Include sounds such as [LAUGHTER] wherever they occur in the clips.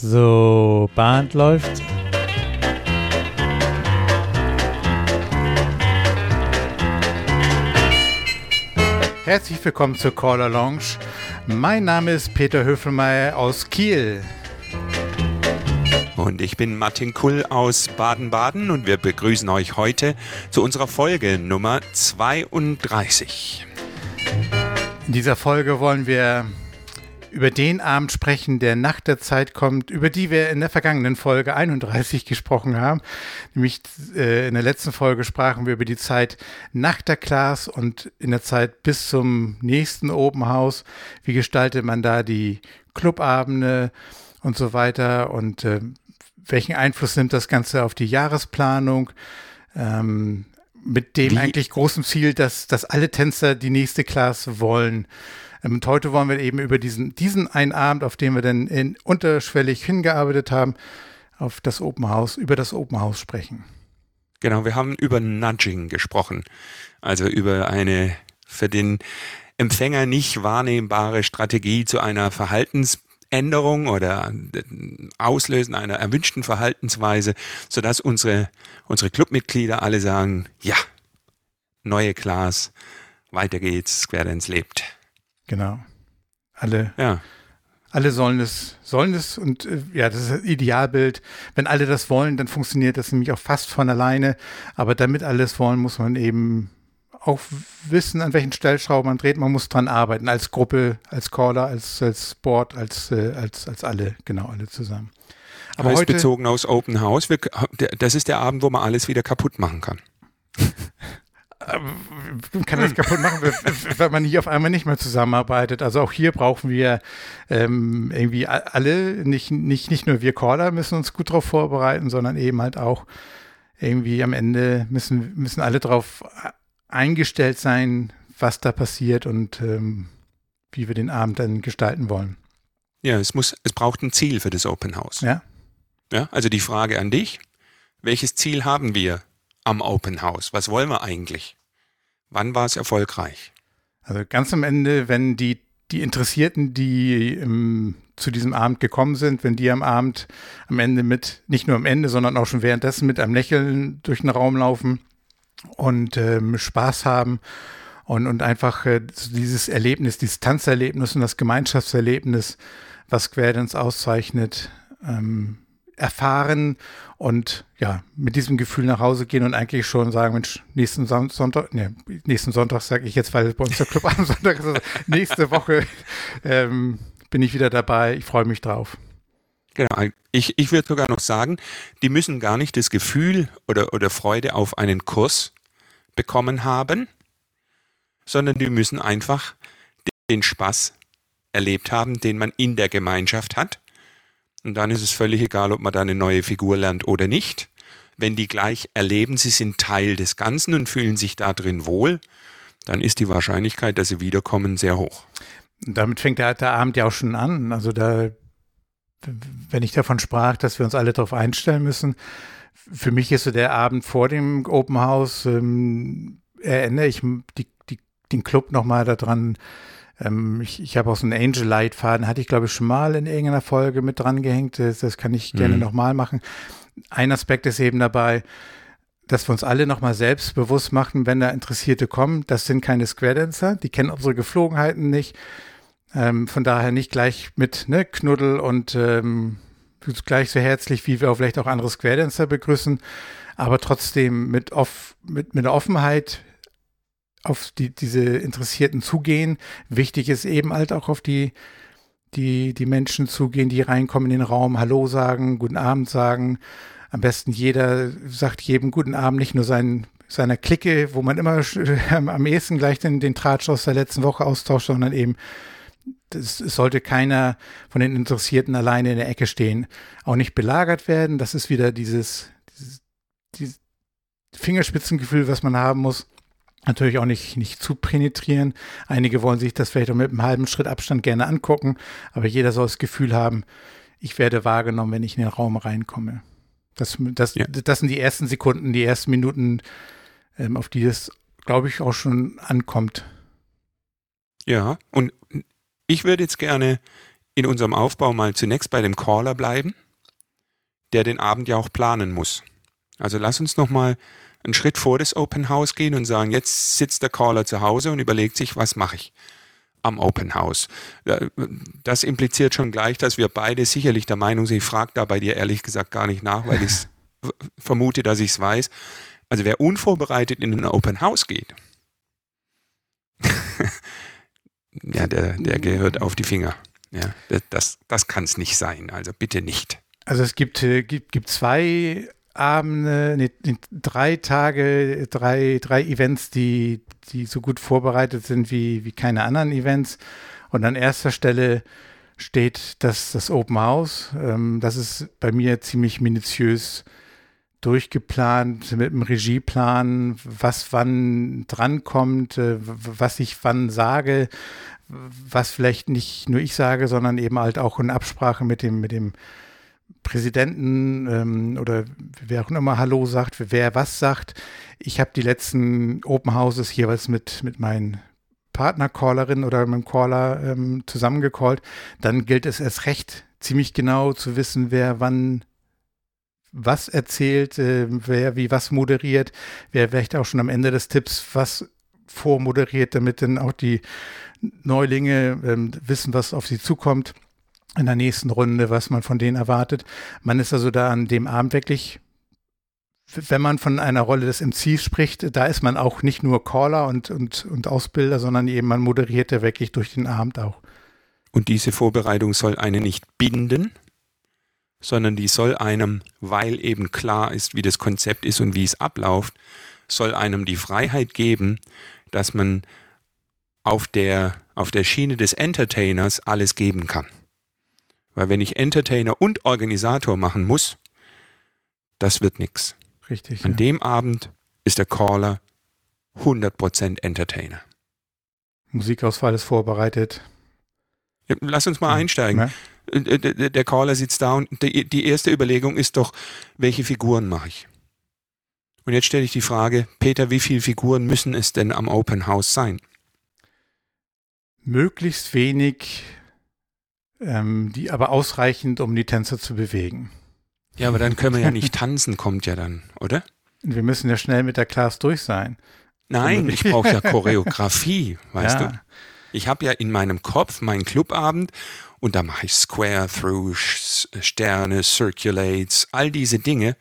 So, Band läuft. Herzlich willkommen zur Caller Lounge. Mein Name ist Peter Höfelmeier aus Kiel. Und ich bin Martin Kull aus Baden-Baden und wir begrüßen euch heute zu unserer Folge Nummer 32. In dieser Folge wollen wir über den Abend sprechen, der nach der Zeit kommt, über die wir in der vergangenen Folge 31 gesprochen haben. Nämlich äh, in der letzten Folge sprachen wir über die Zeit nach der Class und in der Zeit bis zum nächsten Open House. Wie gestaltet man da die Clubabende und so weiter und äh, welchen Einfluss nimmt das Ganze auf die Jahresplanung? Ähm, mit dem Wie? eigentlich großen Ziel, dass, dass alle Tänzer die nächste Class wollen. Ähm, und heute wollen wir eben über diesen, diesen einen Abend, auf den wir dann in, unterschwellig hingearbeitet haben, auf das Open House, über das Open House sprechen. Genau, wir haben über Nudging gesprochen. Also über eine für den Empfänger nicht wahrnehmbare Strategie zu einer Verhaltensänderung oder Auslösen einer erwünschten Verhaltensweise, sodass unsere, unsere Clubmitglieder alle sagen, ja, neue Class, weiter geht's, Square Dance lebt. Genau. Alle. Ja. Alle sollen es, sollen es und äh, ja, das ist das Idealbild. Wenn alle das wollen, dann funktioniert das nämlich auch fast von alleine. Aber damit alles wollen, muss man eben auch wissen, an welchen Stellschrauben man dreht. Man muss dran arbeiten, als Gruppe, als Caller, als, als Board, als, äh, als, als alle, genau, alle zusammen. Aber heißt heute, bezogen aus Open House, wir, das ist der Abend, wo man alles wieder kaputt machen kann. Man kann das kaputt machen, wenn man hier auf einmal nicht mehr zusammenarbeitet. Also auch hier brauchen wir ähm, irgendwie alle, nicht, nicht, nicht nur wir Caller müssen uns gut darauf vorbereiten, sondern eben halt auch irgendwie am Ende müssen, müssen alle darauf eingestellt sein, was da passiert und ähm, wie wir den Abend dann gestalten wollen. Ja, es muss, es braucht ein Ziel für das Open House. Ja. Ja, also die Frage an dich. Welches Ziel haben wir am Open House? Was wollen wir eigentlich? Wann war es erfolgreich? Also ganz am Ende, wenn die, die Interessierten, die im, zu diesem Abend gekommen sind, wenn die am Abend am Ende mit, nicht nur am Ende, sondern auch schon währenddessen mit einem Lächeln durch den Raum laufen und ähm, Spaß haben und, und einfach äh, dieses Erlebnis, dieses Tanzerlebnis und das Gemeinschaftserlebnis, was Querdance auszeichnet, ähm, erfahren und ja, mit diesem Gefühl nach Hause gehen und eigentlich schon sagen, Mensch, nächsten Sonntag, ne, nächsten Sonntag sage ich jetzt, weil bei uns der Club [LAUGHS] am Sonntag ist, nächste Woche ähm, bin ich wieder dabei, ich freue mich drauf. Genau, ich, ich würde sogar noch sagen, die müssen gar nicht das Gefühl oder, oder Freude auf einen Kurs bekommen haben, sondern die müssen einfach den Spaß erlebt haben, den man in der Gemeinschaft hat und dann ist es völlig egal, ob man da eine neue Figur lernt oder nicht. Wenn die gleich erleben, sie sind Teil des Ganzen und fühlen sich da drin wohl, dann ist die Wahrscheinlichkeit, dass sie wiederkommen, sehr hoch. Damit fängt der, der Abend ja auch schon an. Also da, wenn ich davon sprach, dass wir uns alle darauf einstellen müssen, für mich ist so der Abend vor dem Open House, ähm, erinnere ich die, die, den Club nochmal daran, ähm, ich ich habe auch so einen Angel-Leitfaden, hatte ich glaube ich schon mal in irgendeiner Folge mit dran gehängt. Das, das kann ich gerne mhm. nochmal machen. Ein Aspekt ist eben dabei, dass wir uns alle nochmal selbst bewusst machen, wenn da Interessierte kommen, das sind keine Square-Dancer, die kennen unsere Geflogenheiten nicht. Ähm, von daher nicht gleich mit ne, Knuddel und ähm, gleich so herzlich, wie wir auch vielleicht auch andere Square-Dancer begrüßen, aber trotzdem mit, off, mit, mit einer Offenheit auf die, diese Interessierten zugehen. Wichtig ist eben halt auch auf die, die, die Menschen zugehen, die reinkommen in den Raum, Hallo sagen, guten Abend sagen. Am besten jeder sagt jedem guten Abend, nicht nur sein, seiner Clique, wo man immer [LAUGHS] am ehesten gleich den, den Tratsch aus der letzten Woche austauscht, sondern eben es sollte keiner von den Interessierten alleine in der Ecke stehen. Auch nicht belagert werden. Das ist wieder dieses, dieses, dieses Fingerspitzengefühl, was man haben muss natürlich auch nicht, nicht zu penetrieren. Einige wollen sich das vielleicht auch mit einem halben Schritt Abstand gerne angucken, aber jeder soll das Gefühl haben, ich werde wahrgenommen, wenn ich in den Raum reinkomme. Das, das, ja. das sind die ersten Sekunden, die ersten Minuten, ähm, auf die es, glaube ich, auch schon ankommt. Ja, und ich würde jetzt gerne in unserem Aufbau mal zunächst bei dem Caller bleiben, der den Abend ja auch planen muss. Also lass uns noch mal einen Schritt vor das Open House gehen und sagen, jetzt sitzt der Caller zu Hause und überlegt sich, was mache ich am Open House. Das impliziert schon gleich, dass wir beide sicherlich der Meinung sind, ich frage da bei dir ehrlich gesagt gar nicht nach, weil ich [LAUGHS] vermute, dass ich es weiß. Also wer unvorbereitet in ein Open House geht, [LAUGHS] ja, der, der gehört auf die Finger. Ja, das, das kann es nicht sein. Also bitte nicht. Also es gibt, äh, gibt, gibt zwei Abende, nee, drei Tage, drei, drei Events, die, die so gut vorbereitet sind wie, wie keine anderen Events. Und an erster Stelle steht das, das Open House. Ähm, das ist bei mir ziemlich minutiös durchgeplant mit einem Regieplan, was wann drankommt, äh, was ich wann sage, was vielleicht nicht nur ich sage, sondern eben halt auch in Absprache mit dem, mit dem Präsidenten ähm, oder wer auch immer Hallo sagt, wer was sagt. Ich habe die letzten Open Houses jeweils mit, mit meinen Partnercallerinnen oder mit dem Caller ähm, zusammengecallt. Dann gilt es erst recht, ziemlich genau zu wissen, wer wann was erzählt, äh, wer wie was moderiert, wer vielleicht auch schon am Ende des Tipps was vormoderiert, damit dann auch die Neulinge ähm, wissen, was auf sie zukommt in der nächsten Runde, was man von denen erwartet. Man ist also da an dem Abend wirklich, wenn man von einer Rolle des MCs spricht, da ist man auch nicht nur Caller und, und, und Ausbilder, sondern eben man moderiert ja wirklich durch den Abend auch. Und diese Vorbereitung soll einen nicht binden, sondern die soll einem, weil eben klar ist, wie das Konzept ist und wie es abläuft, soll einem die Freiheit geben, dass man auf der, auf der Schiene des Entertainers alles geben kann. Weil wenn ich Entertainer und Organisator machen muss, das wird nichts. Richtig. An ja. dem Abend ist der Caller 100% Entertainer. Musikauswahl ist vorbereitet. Lass uns mal einsteigen. Ja. Äh, äh, der Caller sitzt da und die erste Überlegung ist doch, welche Figuren mache ich? Und jetzt stelle ich die Frage, Peter, wie viele Figuren müssen es denn am Open House sein? Möglichst wenig ähm, die aber ausreichend, um die Tänzer zu bewegen. Ja, aber dann können wir ja nicht tanzen, kommt ja dann, oder? Wir müssen ja schnell mit der Class durch sein. Nein, ich brauche ja [LAUGHS] Choreografie, weißt ja. du? Ich habe ja in meinem Kopf meinen Clubabend und da mache ich Square Through, Sterne, Circulates, all diese Dinge.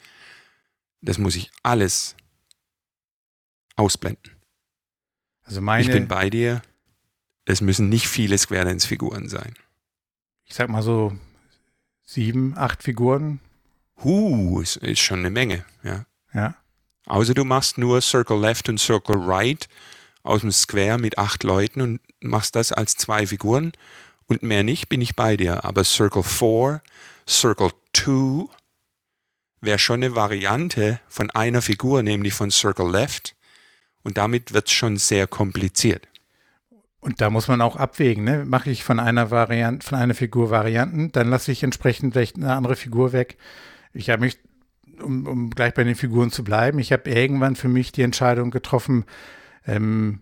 Das muss ich alles ausblenden. Also meine, ich bin bei dir. Es müssen nicht viele Square Dance Figuren sein ich sag mal so sieben, acht Figuren. Huh, ist, ist schon eine Menge, ja. Ja. Außer du machst nur Circle Left und Circle Right aus dem Square mit acht Leuten und machst das als zwei Figuren und mehr nicht, bin ich bei dir. Aber Circle 4, Circle 2 wäre schon eine Variante von einer Figur, nämlich von Circle Left. Und damit wird es schon sehr kompliziert. Und da muss man auch abwägen, ne? Mache ich von einer Variante, von einer Figur Varianten, dann lasse ich entsprechend vielleicht eine andere Figur weg. Ich habe mich, um, um, gleich bei den Figuren zu bleiben, ich habe irgendwann für mich die Entscheidung getroffen, ähm,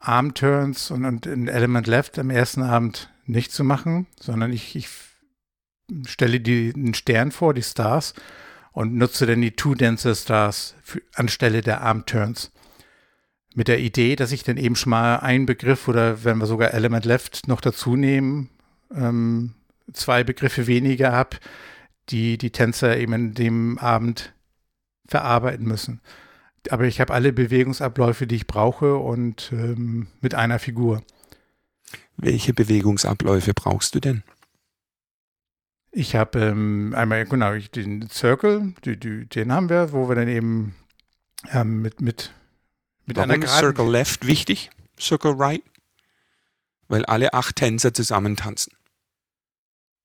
Arm-Turns und, und ein Element Left am ersten Abend nicht zu machen, sondern ich, ich stelle die, einen Stern vor, die Stars, und nutze dann die Two Dancer Stars für, anstelle der Arm-Turns mit der Idee, dass ich dann eben schon mal einen Begriff oder wenn wir sogar Element Left noch dazu nehmen, ähm, zwei Begriffe weniger habe, die die Tänzer eben in dem Abend verarbeiten müssen. Aber ich habe alle Bewegungsabläufe, die ich brauche und ähm, mit einer Figur. Welche Bewegungsabläufe brauchst du denn? Ich habe ähm, einmal, genau, den Circle, die, die, den haben wir, wo wir dann eben ähm, mit, mit mit Warum einer geraden Circle Left wichtig, Circle Right? Weil alle acht Tänzer zusammen tanzen.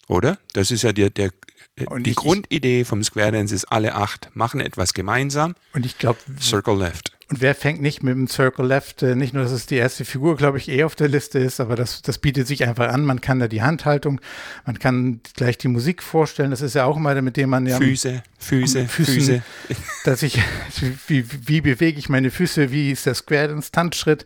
Oder? Das ist ja der, der, die ich, Grundidee vom Square Dance ist, alle acht machen etwas gemeinsam. Und ich glaube, Circle Left. Und wer fängt nicht mit dem Circle Left? Äh, nicht nur, dass es die erste Figur, glaube ich, eh auf der Liste ist, aber das, das bietet sich einfach an. Man kann da die Handhaltung, man kann gleich die Musik vorstellen. Das ist ja auch mal, mit dem man ja. Füße, Füße, Füßen, Füße. [LAUGHS] Dass ich, wie, wie bewege ich meine Füße? Wie ist der Square Dance Tanzschritt?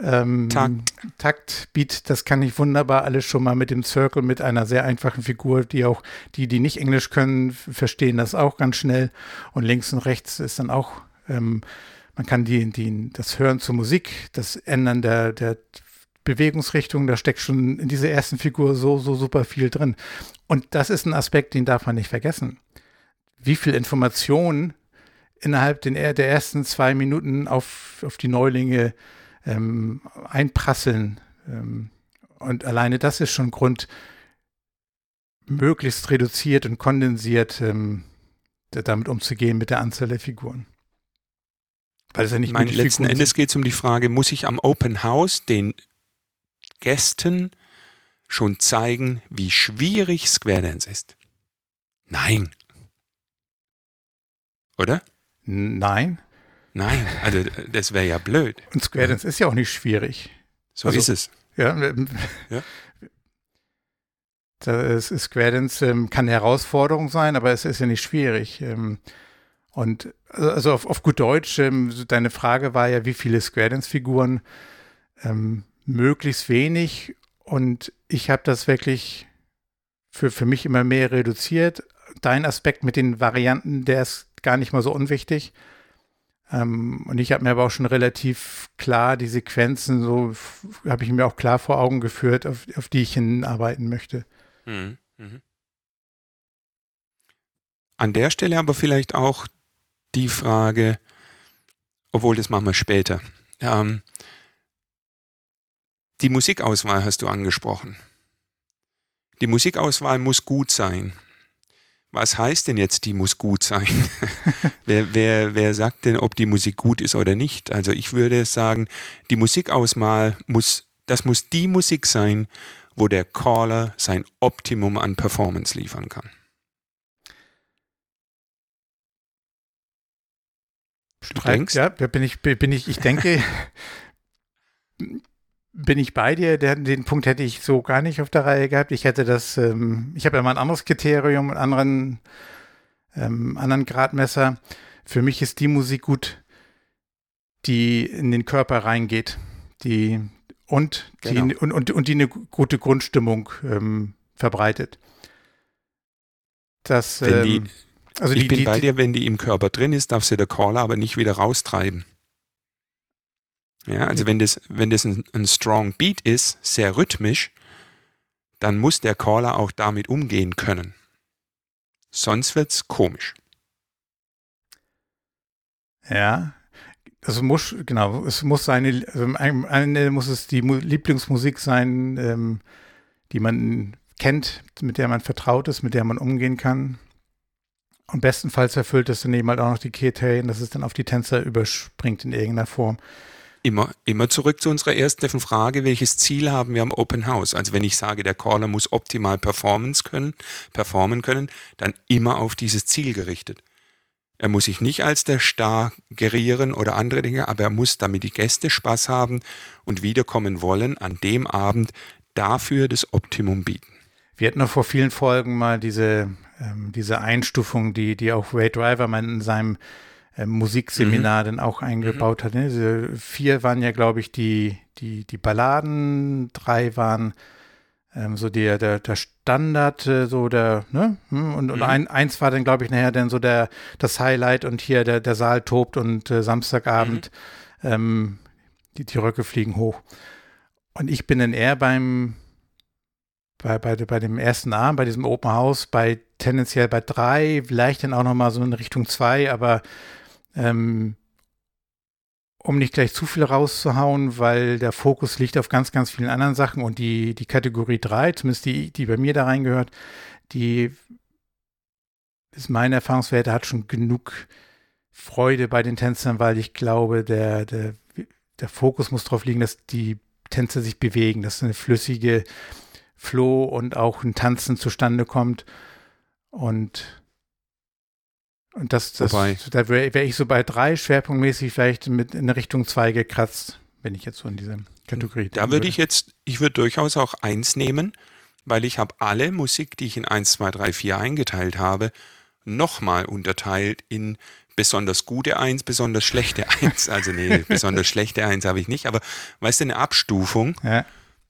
ähm, Takt. Takt, Beat, das kann ich wunderbar alles schon mal mit dem Circle, mit einer sehr einfachen Figur, die auch, die, die nicht Englisch können, verstehen das auch ganz schnell. Und links und rechts ist dann auch, ähm, man kann die, die, das Hören zur Musik, das Ändern der, der Bewegungsrichtung, da steckt schon in dieser ersten Figur so, so super viel drin. Und das ist ein Aspekt, den darf man nicht vergessen. Wie viel Information innerhalb den, der ersten zwei Minuten auf, auf die Neulinge ähm, einprasseln. Ähm, und alleine das ist schon Grund, möglichst reduziert und kondensiert ähm, damit umzugehen mit der Anzahl der Figuren. Weil es ja nicht meine, letzten Endes geht es um die Frage, muss ich am Open House den Gästen schon zeigen, wie schwierig Square Dance ist? Nein. Oder? Nein. Nein, also das wäre ja blöd. Und Square Dance ist ja auch nicht schwierig. So also, ist es. Ja. Ähm, ja. Das ist, Square Dance ähm, kann eine Herausforderung sein, aber es ist ja nicht schwierig. Ähm, und also auf, auf gut Deutsch, ähm, deine Frage war ja, wie viele Square Dance-Figuren? Ähm, möglichst wenig. Und ich habe das wirklich für, für mich immer mehr reduziert. Dein Aspekt mit den Varianten, der ist gar nicht mal so unwichtig. Ähm, und ich habe mir aber auch schon relativ klar die Sequenzen, so habe ich mir auch klar vor Augen geführt, auf, auf die ich hinarbeiten möchte. Mhm. Mhm. An der Stelle aber vielleicht auch die Frage, obwohl das machen wir später. Ähm, die Musikauswahl hast du angesprochen. Die Musikauswahl muss gut sein. Was heißt denn jetzt, die muss gut sein? [LAUGHS] wer, wer, wer sagt denn, ob die Musik gut ist oder nicht? Also ich würde sagen, die Musikauswahl muss, das muss die Musik sein, wo der Caller sein Optimum an Performance liefern kann. Du denkst? Ja, bin ich, bin ich, ich denke, bin ich bei dir. Den, Punkt hätte ich so gar nicht auf der Reihe gehabt. Ich hätte das, ähm, ich habe ja mal ein anderes Kriterium, einen anderen, ähm, anderen Gradmesser. Für mich ist die Musik gut, die in den Körper reingeht, die und die, genau. und, und, und die eine gute Grundstimmung ähm, verbreitet. Das, die, ähm, also ich die, bin bei dir, wenn die im Körper drin ist, darf sie der Caller aber nicht wieder raustreiben. Ja, also wenn das, wenn das ein, ein Strong Beat ist, sehr rhythmisch, dann muss der Caller auch damit umgehen können. Sonst wird's komisch. Ja, es muss, genau, es muss seine, also am Ende muss es die Lieblingsmusik sein, ähm, die man kennt, mit der man vertraut ist, mit der man umgehen kann. Und bestenfalls erfüllt es dann eben halt auch noch die Kriterien, dass es dann auf die Tänzer überspringt in irgendeiner Form. Immer, immer zurück zu unserer ersten Frage, welches Ziel haben wir am Open House? Also wenn ich sage, der Caller muss optimal performance können, performen können, dann immer auf dieses Ziel gerichtet. Er muss sich nicht als der Star gerieren oder andere Dinge, aber er muss, damit die Gäste Spaß haben und wiederkommen wollen, an dem Abend dafür das Optimum bieten. Wir hatten noch vor vielen Folgen mal diese, ähm, diese Einstufung, die, die auch Ray Driver mal in seinem äh, Musikseminar mhm. dann auch eingebaut mhm. hat. Ne? Diese vier waren ja, glaube ich, die, die, die Balladen, drei waren ähm, so der, der, der Standard, äh, so der, ne? Hm, und, und mhm. ein, eins war dann, glaube ich, nachher dann so der, das Highlight und hier der, der Saal tobt und äh, Samstagabend mhm. ähm, die, die Röcke fliegen hoch. Und ich bin dann eher beim, bei, bei, bei dem ersten Abend, bei diesem Open House, bei tendenziell bei drei, vielleicht dann auch nochmal so in Richtung zwei, aber ähm, um nicht gleich zu viel rauszuhauen, weil der Fokus liegt auf ganz, ganz vielen anderen Sachen und die, die Kategorie 3, zumindest die, die bei mir da reingehört, die ist meine Erfahrungswerte, hat schon genug Freude bei den Tänzern, weil ich glaube, der, der, der Fokus muss darauf liegen, dass die Tänzer sich bewegen, dass eine flüssige Flow und auch ein Tanzen zustande kommt. Und und das, das Wobei. da wäre wär ich so bei drei schwerpunktmäßig vielleicht mit in Richtung zwei gekratzt, wenn ich jetzt so in diese Kategorie. Da würde ich jetzt, ich würde durchaus auch eins nehmen, weil ich habe alle Musik, die ich in 1, 2, 3, 4 eingeteilt habe, nochmal unterteilt in besonders gute Eins, besonders schlechte [LAUGHS] Eins. Also nee, [LAUGHS] besonders schlechte Eins habe ich nicht, aber weißt du, eine Abstufung. Ja.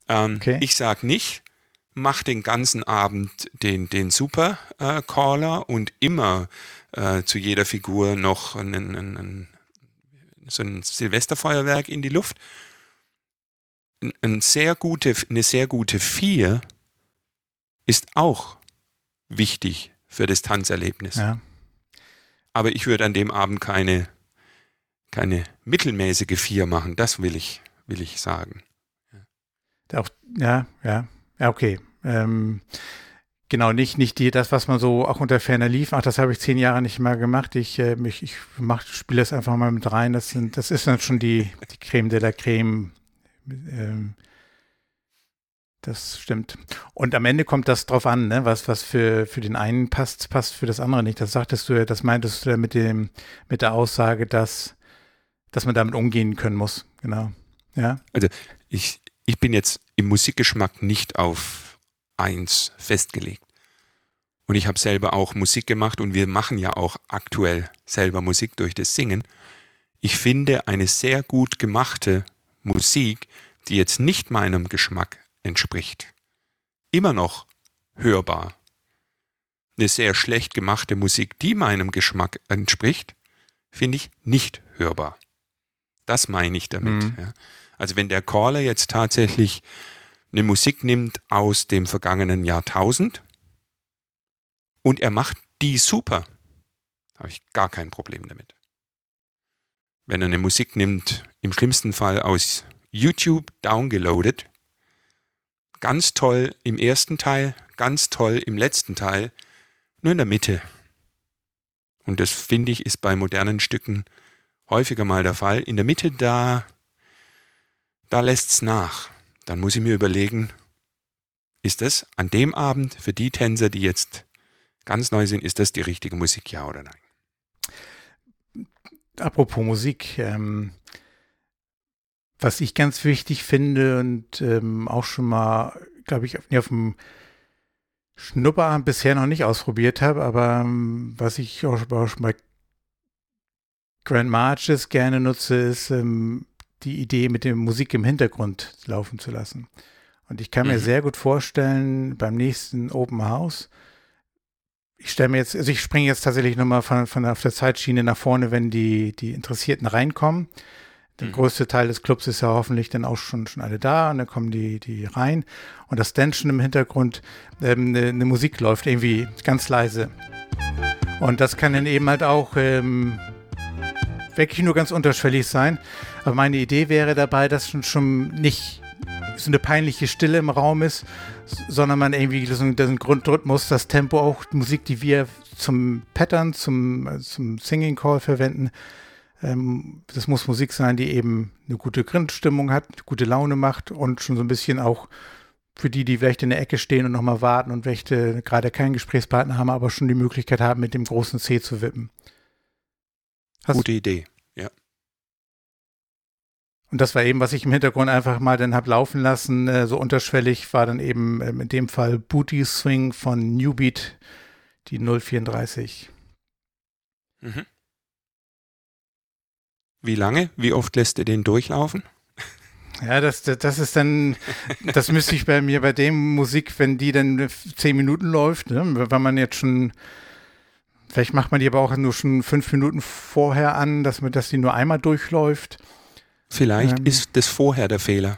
Ähm, Okay. Ich sag nicht, mach den ganzen Abend den, den Super äh, und immer äh, zu jeder Figur noch einen, einen, einen, so ein Silvesterfeuerwerk in die Luft. Ein, ein sehr gute, eine sehr gute Vier ist auch wichtig für das Tanzerlebnis. Ja. Aber ich würde an dem Abend keine, keine mittelmäßige Vier machen. Das will ich, will ich sagen. Auch, ja, ja, ja, okay. Ähm, genau, nicht, nicht die, das, was man so auch unter Ferner lief. Ach, das habe ich zehn Jahre nicht mehr gemacht. Ich, äh, ich, ich spiele das einfach mal mit rein. Das, sind, das ist dann schon die, die Creme de la Creme. Ähm, das stimmt. Und am Ende kommt das drauf an, ne? was, was für, für den einen passt, passt für das andere nicht. Das sagtest du ja, das meintest du ja mit dem, mit der Aussage, dass, dass man damit umgehen können muss. Genau. Ja. Ich, ich bin jetzt im Musikgeschmack nicht auf eins festgelegt. Und ich habe selber auch Musik gemacht und wir machen ja auch aktuell selber Musik durch das Singen. Ich finde eine sehr gut gemachte Musik, die jetzt nicht meinem Geschmack entspricht, immer noch hörbar. Eine sehr schlecht gemachte Musik, die meinem Geschmack entspricht, finde ich nicht hörbar. Das meine ich damit. Mhm. Ja. Also wenn der Caller jetzt tatsächlich eine Musik nimmt aus dem vergangenen Jahrtausend und er macht die super, habe ich gar kein Problem damit. Wenn er eine Musik nimmt, im schlimmsten Fall aus YouTube downgeloadet, ganz toll im ersten Teil, ganz toll im letzten Teil, nur in der Mitte. Und das finde ich ist bei modernen Stücken häufiger mal der Fall. In der Mitte, da, da lässt's nach. Dann muss ich mir überlegen, ist das an dem Abend für die Tänzer, die jetzt ganz neu sind, ist das die richtige Musik, ja oder nein? Apropos Musik, ähm, was ich ganz wichtig finde und ähm, auch schon mal, glaube ich, auf, nee, auf dem Schnupperabend bisher noch nicht ausprobiert habe, aber ähm, was ich auch, schon bei Grand Marches gerne nutze, ist ähm, die Idee, mit der Musik im Hintergrund laufen zu lassen. Und ich kann mir Mhm. sehr gut vorstellen, beim nächsten Open House, ich stelle mir jetzt, also ich springe jetzt tatsächlich nochmal von, von auf der Zeitschiene nach vorne, wenn die, die Interessierten reinkommen. Der Mhm. größte Teil des Clubs ist ja hoffentlich dann auch schon, schon alle da und dann kommen die, die rein und das dann schon im Hintergrund ähm, eine, eine Musik läuft, irgendwie ganz leise. Und das kann dann eben halt auch ähm, wirklich nur ganz unterschwellig sein. Aber meine Idee wäre dabei, dass schon, schon nicht so eine peinliche Stille im Raum ist, sondern man irgendwie so einen, Grundrhythmus, das Tempo auch, Musik, die wir zum Pattern, zum, äh, zum Singing Call verwenden. Ähm, das muss Musik sein, die eben eine gute Grundstimmung hat, gute Laune macht und schon so ein bisschen auch für die, die vielleicht in der Ecke stehen und nochmal warten und welche gerade keinen Gesprächspartner haben, aber schon die Möglichkeit haben, mit dem großen C zu wippen. Hast- Gute Idee. Und das war eben, was ich im Hintergrund einfach mal dann hab laufen lassen, äh, so unterschwellig war dann eben ähm, in dem Fall Booty Swing von Newbeat, die 034. Mhm. Wie lange? Wie oft lässt du den durchlaufen? [LAUGHS] Ja, das, das, das ist dann, das müsste ich bei mir bei dem Musik, wenn die dann zehn Minuten läuft, ne, wenn man jetzt schon, vielleicht macht man die aber auch nur schon fünf Minuten vorher an, dass man, dass die nur einmal durchläuft. Vielleicht Ähm. ist das vorher der Fehler.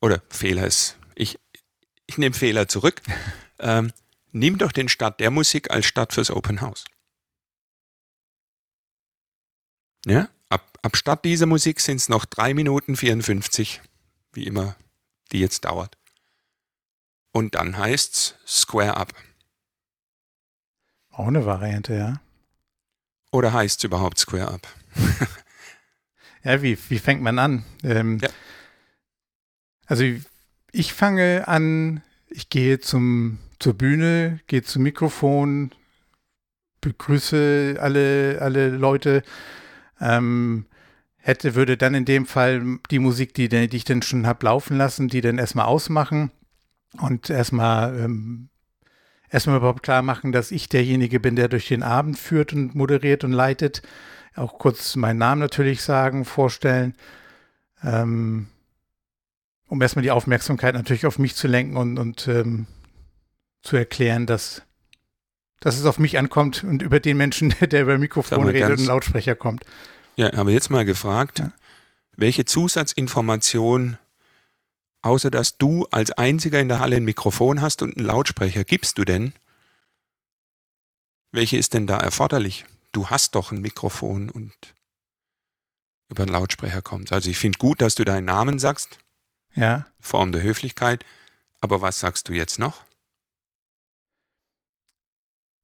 Oder Fehler ist. Ich, ich nehme Fehler zurück. [LAUGHS] ähm, nimm doch den Start der Musik als Start fürs Open House. Ja? Ab, ab Start dieser Musik sind es noch 3 Minuten 54, wie immer die jetzt dauert. Und dann heißt's Square Up. Auch eine Variante, ja. Oder heißt es überhaupt Square Up? [LAUGHS] Ja, wie, wie fängt man an? Ähm, Ja. Also ich fange an, ich gehe zum, zur Bühne, gehe zum Mikrofon, begrüße alle, alle Leute, ähm, hätte, würde dann in dem Fall die Musik, die, die ich dann schon habe laufen lassen, die dann erstmal ausmachen und erstmal ähm, erstmal überhaupt klar machen, dass ich derjenige bin, der durch den Abend führt und moderiert und leitet. Auch kurz meinen Namen natürlich sagen, vorstellen. Ähm, um erstmal die Aufmerksamkeit natürlich auf mich zu lenken und, und ähm, zu erklären, dass, dass es auf mich ankommt und über den Menschen, [LAUGHS] der über Mikrofon redet und Lautsprecher kommt. Ja, aber jetzt mal gefragt, ja. welche Zusatzinformation, außer dass du als einziger in der Halle ein Mikrofon hast und einen Lautsprecher, gibst du denn? Welche ist denn da erforderlich? Du hast doch ein Mikrofon und über einen Lautsprecher kommt. Also ich finde gut, dass du deinen Namen sagst. Ja. Form der Höflichkeit. Aber was sagst du jetzt noch?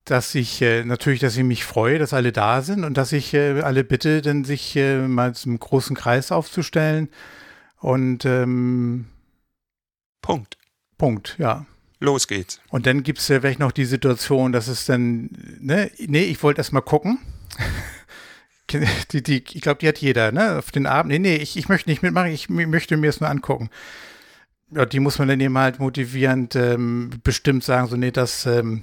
dass ich äh, natürlich, dass ich mich freue, dass alle da sind und dass ich äh, alle bitte, denn sich äh, mal zum großen Kreis aufzustellen und ähm, Punkt. Punkt, ja. Los geht's. Und dann gibt es ja vielleicht noch die Situation, dass es dann, ne, nee, ich wollte erst mal gucken. [LAUGHS] die, die, ich glaube, die hat jeder, ne? Auf den Abend. Nee, nee, ich, ich möchte nicht mitmachen, ich möchte mir es nur angucken. Ja, die muss man dann eben halt motivierend ähm, bestimmt sagen, so, nee, das, ähm,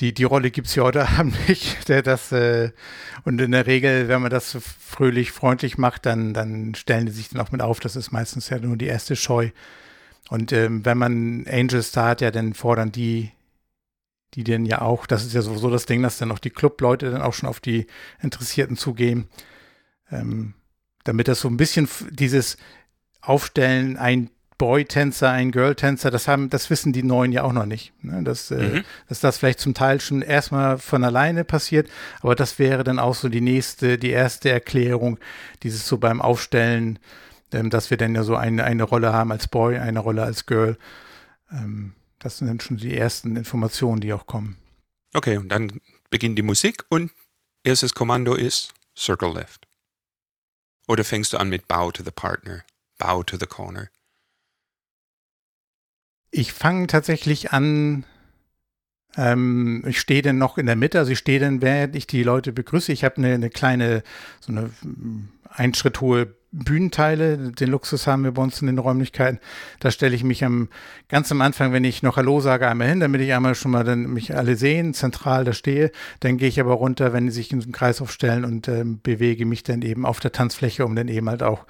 die, die Rolle gibt es ja heute [LAUGHS] Abend nicht. Das, äh, und in der Regel, wenn man das fröhlich, freundlich macht, dann, dann stellen die sich dann auch mit auf. Das ist meistens ja nur die erste Scheu. Und ähm, wenn man Angels da hat, ja, dann fordern die, die denn ja auch, das ist ja sowieso das Ding, dass dann auch die Clubleute dann auch schon auf die Interessierten zugehen. Ähm, damit das so ein bisschen dieses Aufstellen, ein Boy-Tänzer, ein Girl-Tänzer, das haben, das wissen die Neuen ja auch noch nicht. Ne? Dass, äh, mhm. dass das vielleicht zum Teil schon erstmal von alleine passiert, aber das wäre dann auch so die nächste, die erste Erklärung, dieses so beim Aufstellen, ähm, dass wir dann ja so eine, eine Rolle haben als Boy, eine Rolle als Girl. Ähm, das sind dann schon die ersten Informationen, die auch kommen. Okay, und dann beginnt die Musik und erstes Kommando ist Circle Left. Oder fängst du an mit Bow to the Partner, Bow to the Corner? Ich fange tatsächlich an, ähm, ich stehe dann noch in der Mitte, also ich stehe dann, während ich die Leute begrüße. Ich habe eine, eine kleine, so eine mm, ein Schritt hohe Bühnenteile. Den Luxus haben wir bei uns in den Räumlichkeiten. Da stelle ich mich am ganz am Anfang, wenn ich noch Hallo sage, einmal hin, damit ich einmal schon mal dann mich alle sehen, zentral da stehe. Dann gehe ich aber runter, wenn die sich in den Kreis aufstellen und ähm, bewege mich dann eben auf der Tanzfläche, um dann eben halt auch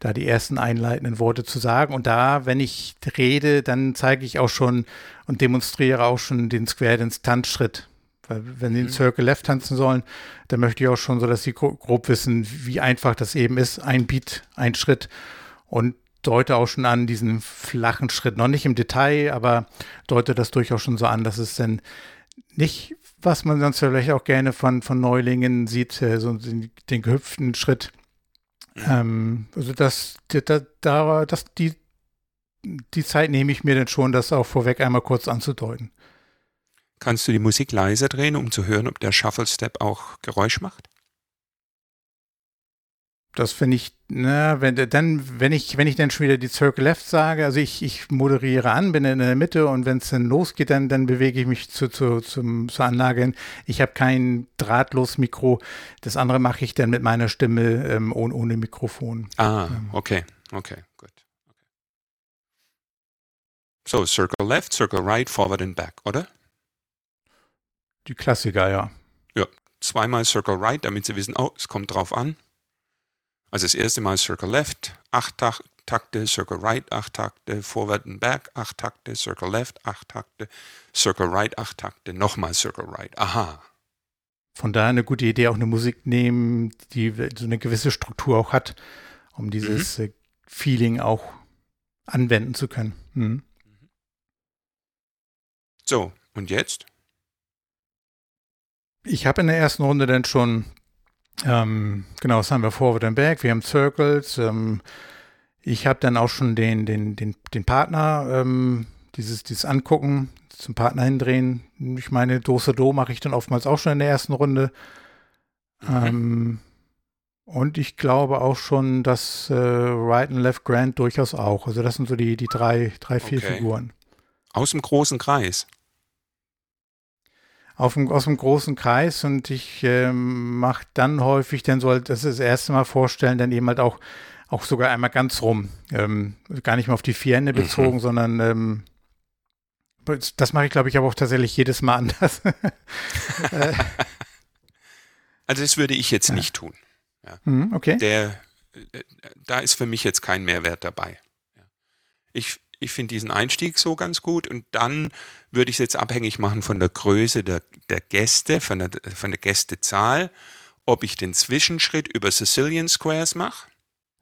da die ersten einleitenden Worte zu sagen. Und da, wenn ich rede, dann zeige ich auch schon und demonstriere auch schon den Square Dance Tanzschritt. Weil wenn die den mhm. Circle Left tanzen sollen, dann möchte ich auch schon so, dass sie grob wissen, wie einfach das eben ist. Ein Beat, ein Schritt. Und deute auch schon an diesen flachen Schritt. Noch nicht im Detail, aber deute das durchaus schon so an, dass es dann nicht, was man sonst vielleicht auch gerne von, von Neulingen sieht, äh, so den, den gehüpften Schritt, ähm, also das, da, da, das, die, die Zeit nehme ich mir dann schon, das auch vorweg einmal kurz anzudeuten. Kannst du die Musik leiser drehen, um zu hören, ob der Shuffle Step auch Geräusch macht? das finde ich, na, wenn dann, wenn ich, wenn ich dann schon wieder die Circle Left sage, also ich, ich moderiere an, bin in der Mitte und wenn es dann losgeht, dann, dann bewege ich mich zu, zu, zum, zur Anlage hin. Ich habe kein Drahtlos-Mikro. Das andere mache ich dann mit meiner Stimme ähm, ohne, ohne Mikrofon. Ah, ähm. okay, okay, gut. Okay. So, Circle Left, Circle Right, Forward and Back, oder? Die Klassiker, ja. Ja, zweimal Circle Right, damit Sie wissen, oh, es kommt drauf an. Also das erste Mal Circle Left, acht Takte, Circle Right, acht Takte, Forward and Back, acht Takte, Circle Left, acht Takte, Circle Right, acht Takte, nochmal Circle Right. Aha. Von daher eine gute Idee, auch eine Musik nehmen, die so eine gewisse Struktur auch hat, um dieses mhm. Äh, Feeling auch anwenden zu können. Mhm. So, und jetzt? Ich habe in der ersten Runde dann schon ähm, genau, das haben wir Forward and Back, wir haben Circles. Ähm, ich habe dann auch schon den, den, den, den Partner, ähm, dieses, dieses Angucken, zum Partner hindrehen. Ich meine, Dose Do mache ich dann oftmals auch schon in der ersten Runde. Mhm. Und ich glaube auch schon, dass äh, Right and Left Grand durchaus auch. Also das sind so die, die drei, drei, vier okay. Figuren. Aus dem großen Kreis auf dem, aus dem großen Kreis und ich ähm, mache dann häufig dann so, das ist das erste Mal vorstellen, dann eben halt auch, auch sogar einmal ganz rum. Ähm, gar nicht mehr auf die vier Hände mhm. bezogen, mhm. sondern ähm, Das mache ich, glaube ich, aber auch tatsächlich jedes Mal anders. [LAUGHS] also das würde ich jetzt ja. nicht tun. Ja. Mhm, okay. Der, äh, da ist für mich jetzt kein Mehrwert dabei. Ich, ich finde diesen Einstieg so ganz gut und dann würde ich es jetzt abhängig machen von der Größe der, der Gäste, von der, von der Gästezahl, ob ich den Zwischenschritt über Sicilian Squares mache.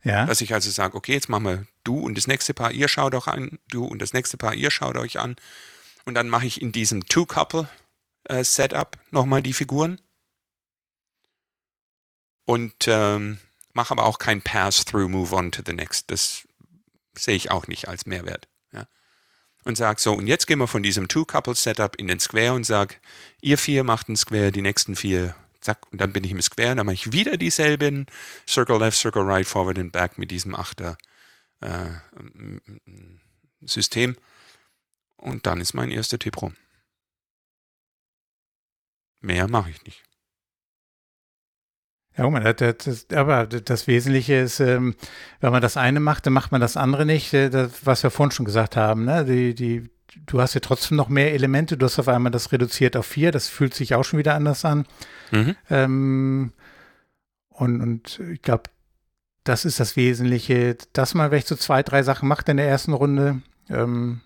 Ja. Dass ich also sage, okay, jetzt machen wir du und das nächste Paar, ihr schaut euch an, du und das nächste Paar, ihr schaut euch an. Und dann mache ich in diesem Two-Couple-Setup äh, nochmal die Figuren. Und ähm, mache aber auch kein Pass-Through, Move on to the next. Das sehe ich auch nicht als Mehrwert. Ja. Und sage so, und jetzt gehen wir von diesem Two-Couple-Setup in den Square und sage, ihr vier macht einen Square, die nächsten vier, zack, und dann bin ich im Square, dann mache ich wieder dieselben Circle Left, Circle Right, Forward and Back mit diesem Achter äh. Und dann ist mein erster Tipp rum. Mehr mache ich nicht. Ja, das, das, aber das Wesentliche ist, ähm, wenn man das eine macht, dann macht man das andere nicht, äh, das, was wir vorhin schon gesagt haben. Ne? Die, die, du hast ja trotzdem noch mehr Elemente, du hast auf einmal das reduziert auf vier, das fühlt sich auch schon wieder anders an. Mhm. Ähm, und, und ich glaube, das ist das Wesentliche, dass man vielleicht so zwei, drei Sachen macht in der ersten Runde. Ähm,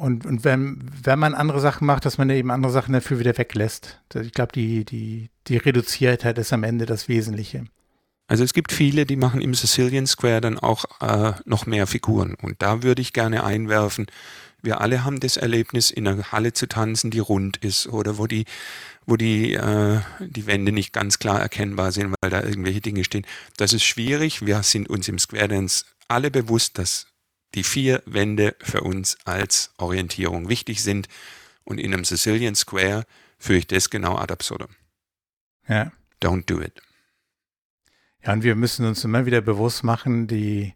und, und wenn, wenn man andere Sachen macht, dass man eben andere Sachen dafür wieder weglässt. Ich glaube, die, die, die Reduziertheit ist am Ende das Wesentliche. Also es gibt viele, die machen im Sicilian Square dann auch äh, noch mehr Figuren. Und da würde ich gerne einwerfen, wir alle haben das Erlebnis, in einer Halle zu tanzen, die rund ist oder wo die, wo die, äh, die Wände nicht ganz klar erkennbar sind, weil da irgendwelche Dinge stehen. Das ist schwierig. Wir sind uns im Square Dance alle bewusst, dass die vier Wände für uns als Orientierung wichtig sind. Und in einem Sicilian Square führe ich das genau ad absurdum. Ja. Don't do it. Ja, und wir müssen uns immer wieder bewusst machen, die,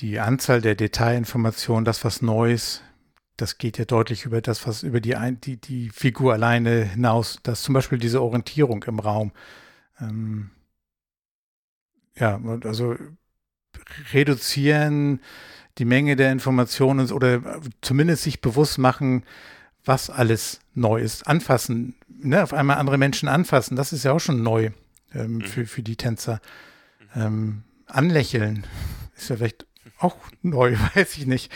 die Anzahl der Detailinformationen, das was Neues, das geht ja deutlich über das, was über die, die, die Figur alleine hinaus. Das zum Beispiel diese Orientierung im Raum. Ähm, ja, also reduzieren die Menge der Informationen oder zumindest sich bewusst machen, was alles neu ist. Anfassen, ne? auf einmal andere Menschen anfassen, das ist ja auch schon neu ähm, mhm. für, für die Tänzer. Ähm, anlächeln [LAUGHS] ist ja vielleicht auch neu, [LAUGHS] weiß ich nicht.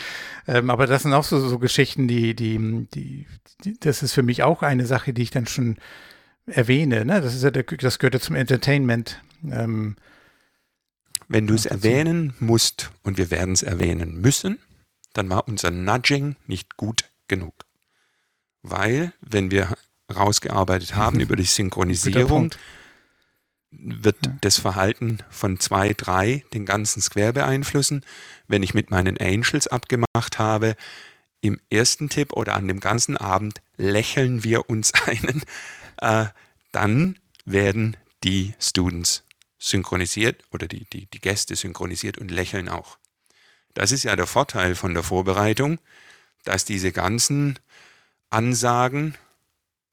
Ähm, aber das sind auch so, so Geschichten, die, die, die, die, das ist für mich auch eine Sache, die ich dann schon erwähne. Ne? Das ist ja, der, das gehört ja zum Entertainment. Ähm, wenn du es erwähnen musst und wir werden es erwähnen müssen, dann war unser Nudging nicht gut genug. Weil, wenn wir rausgearbeitet [LAUGHS] haben über die Synchronisierung, wird ja. das Verhalten von zwei, drei den ganzen Square beeinflussen. Wenn ich mit meinen Angels abgemacht habe, im ersten Tipp oder an dem ganzen Abend lächeln wir uns [LAUGHS] einen, äh, dann werden die Students synchronisiert oder die, die, die Gäste synchronisiert und lächeln auch. Das ist ja der Vorteil von der Vorbereitung, dass diese ganzen Ansagen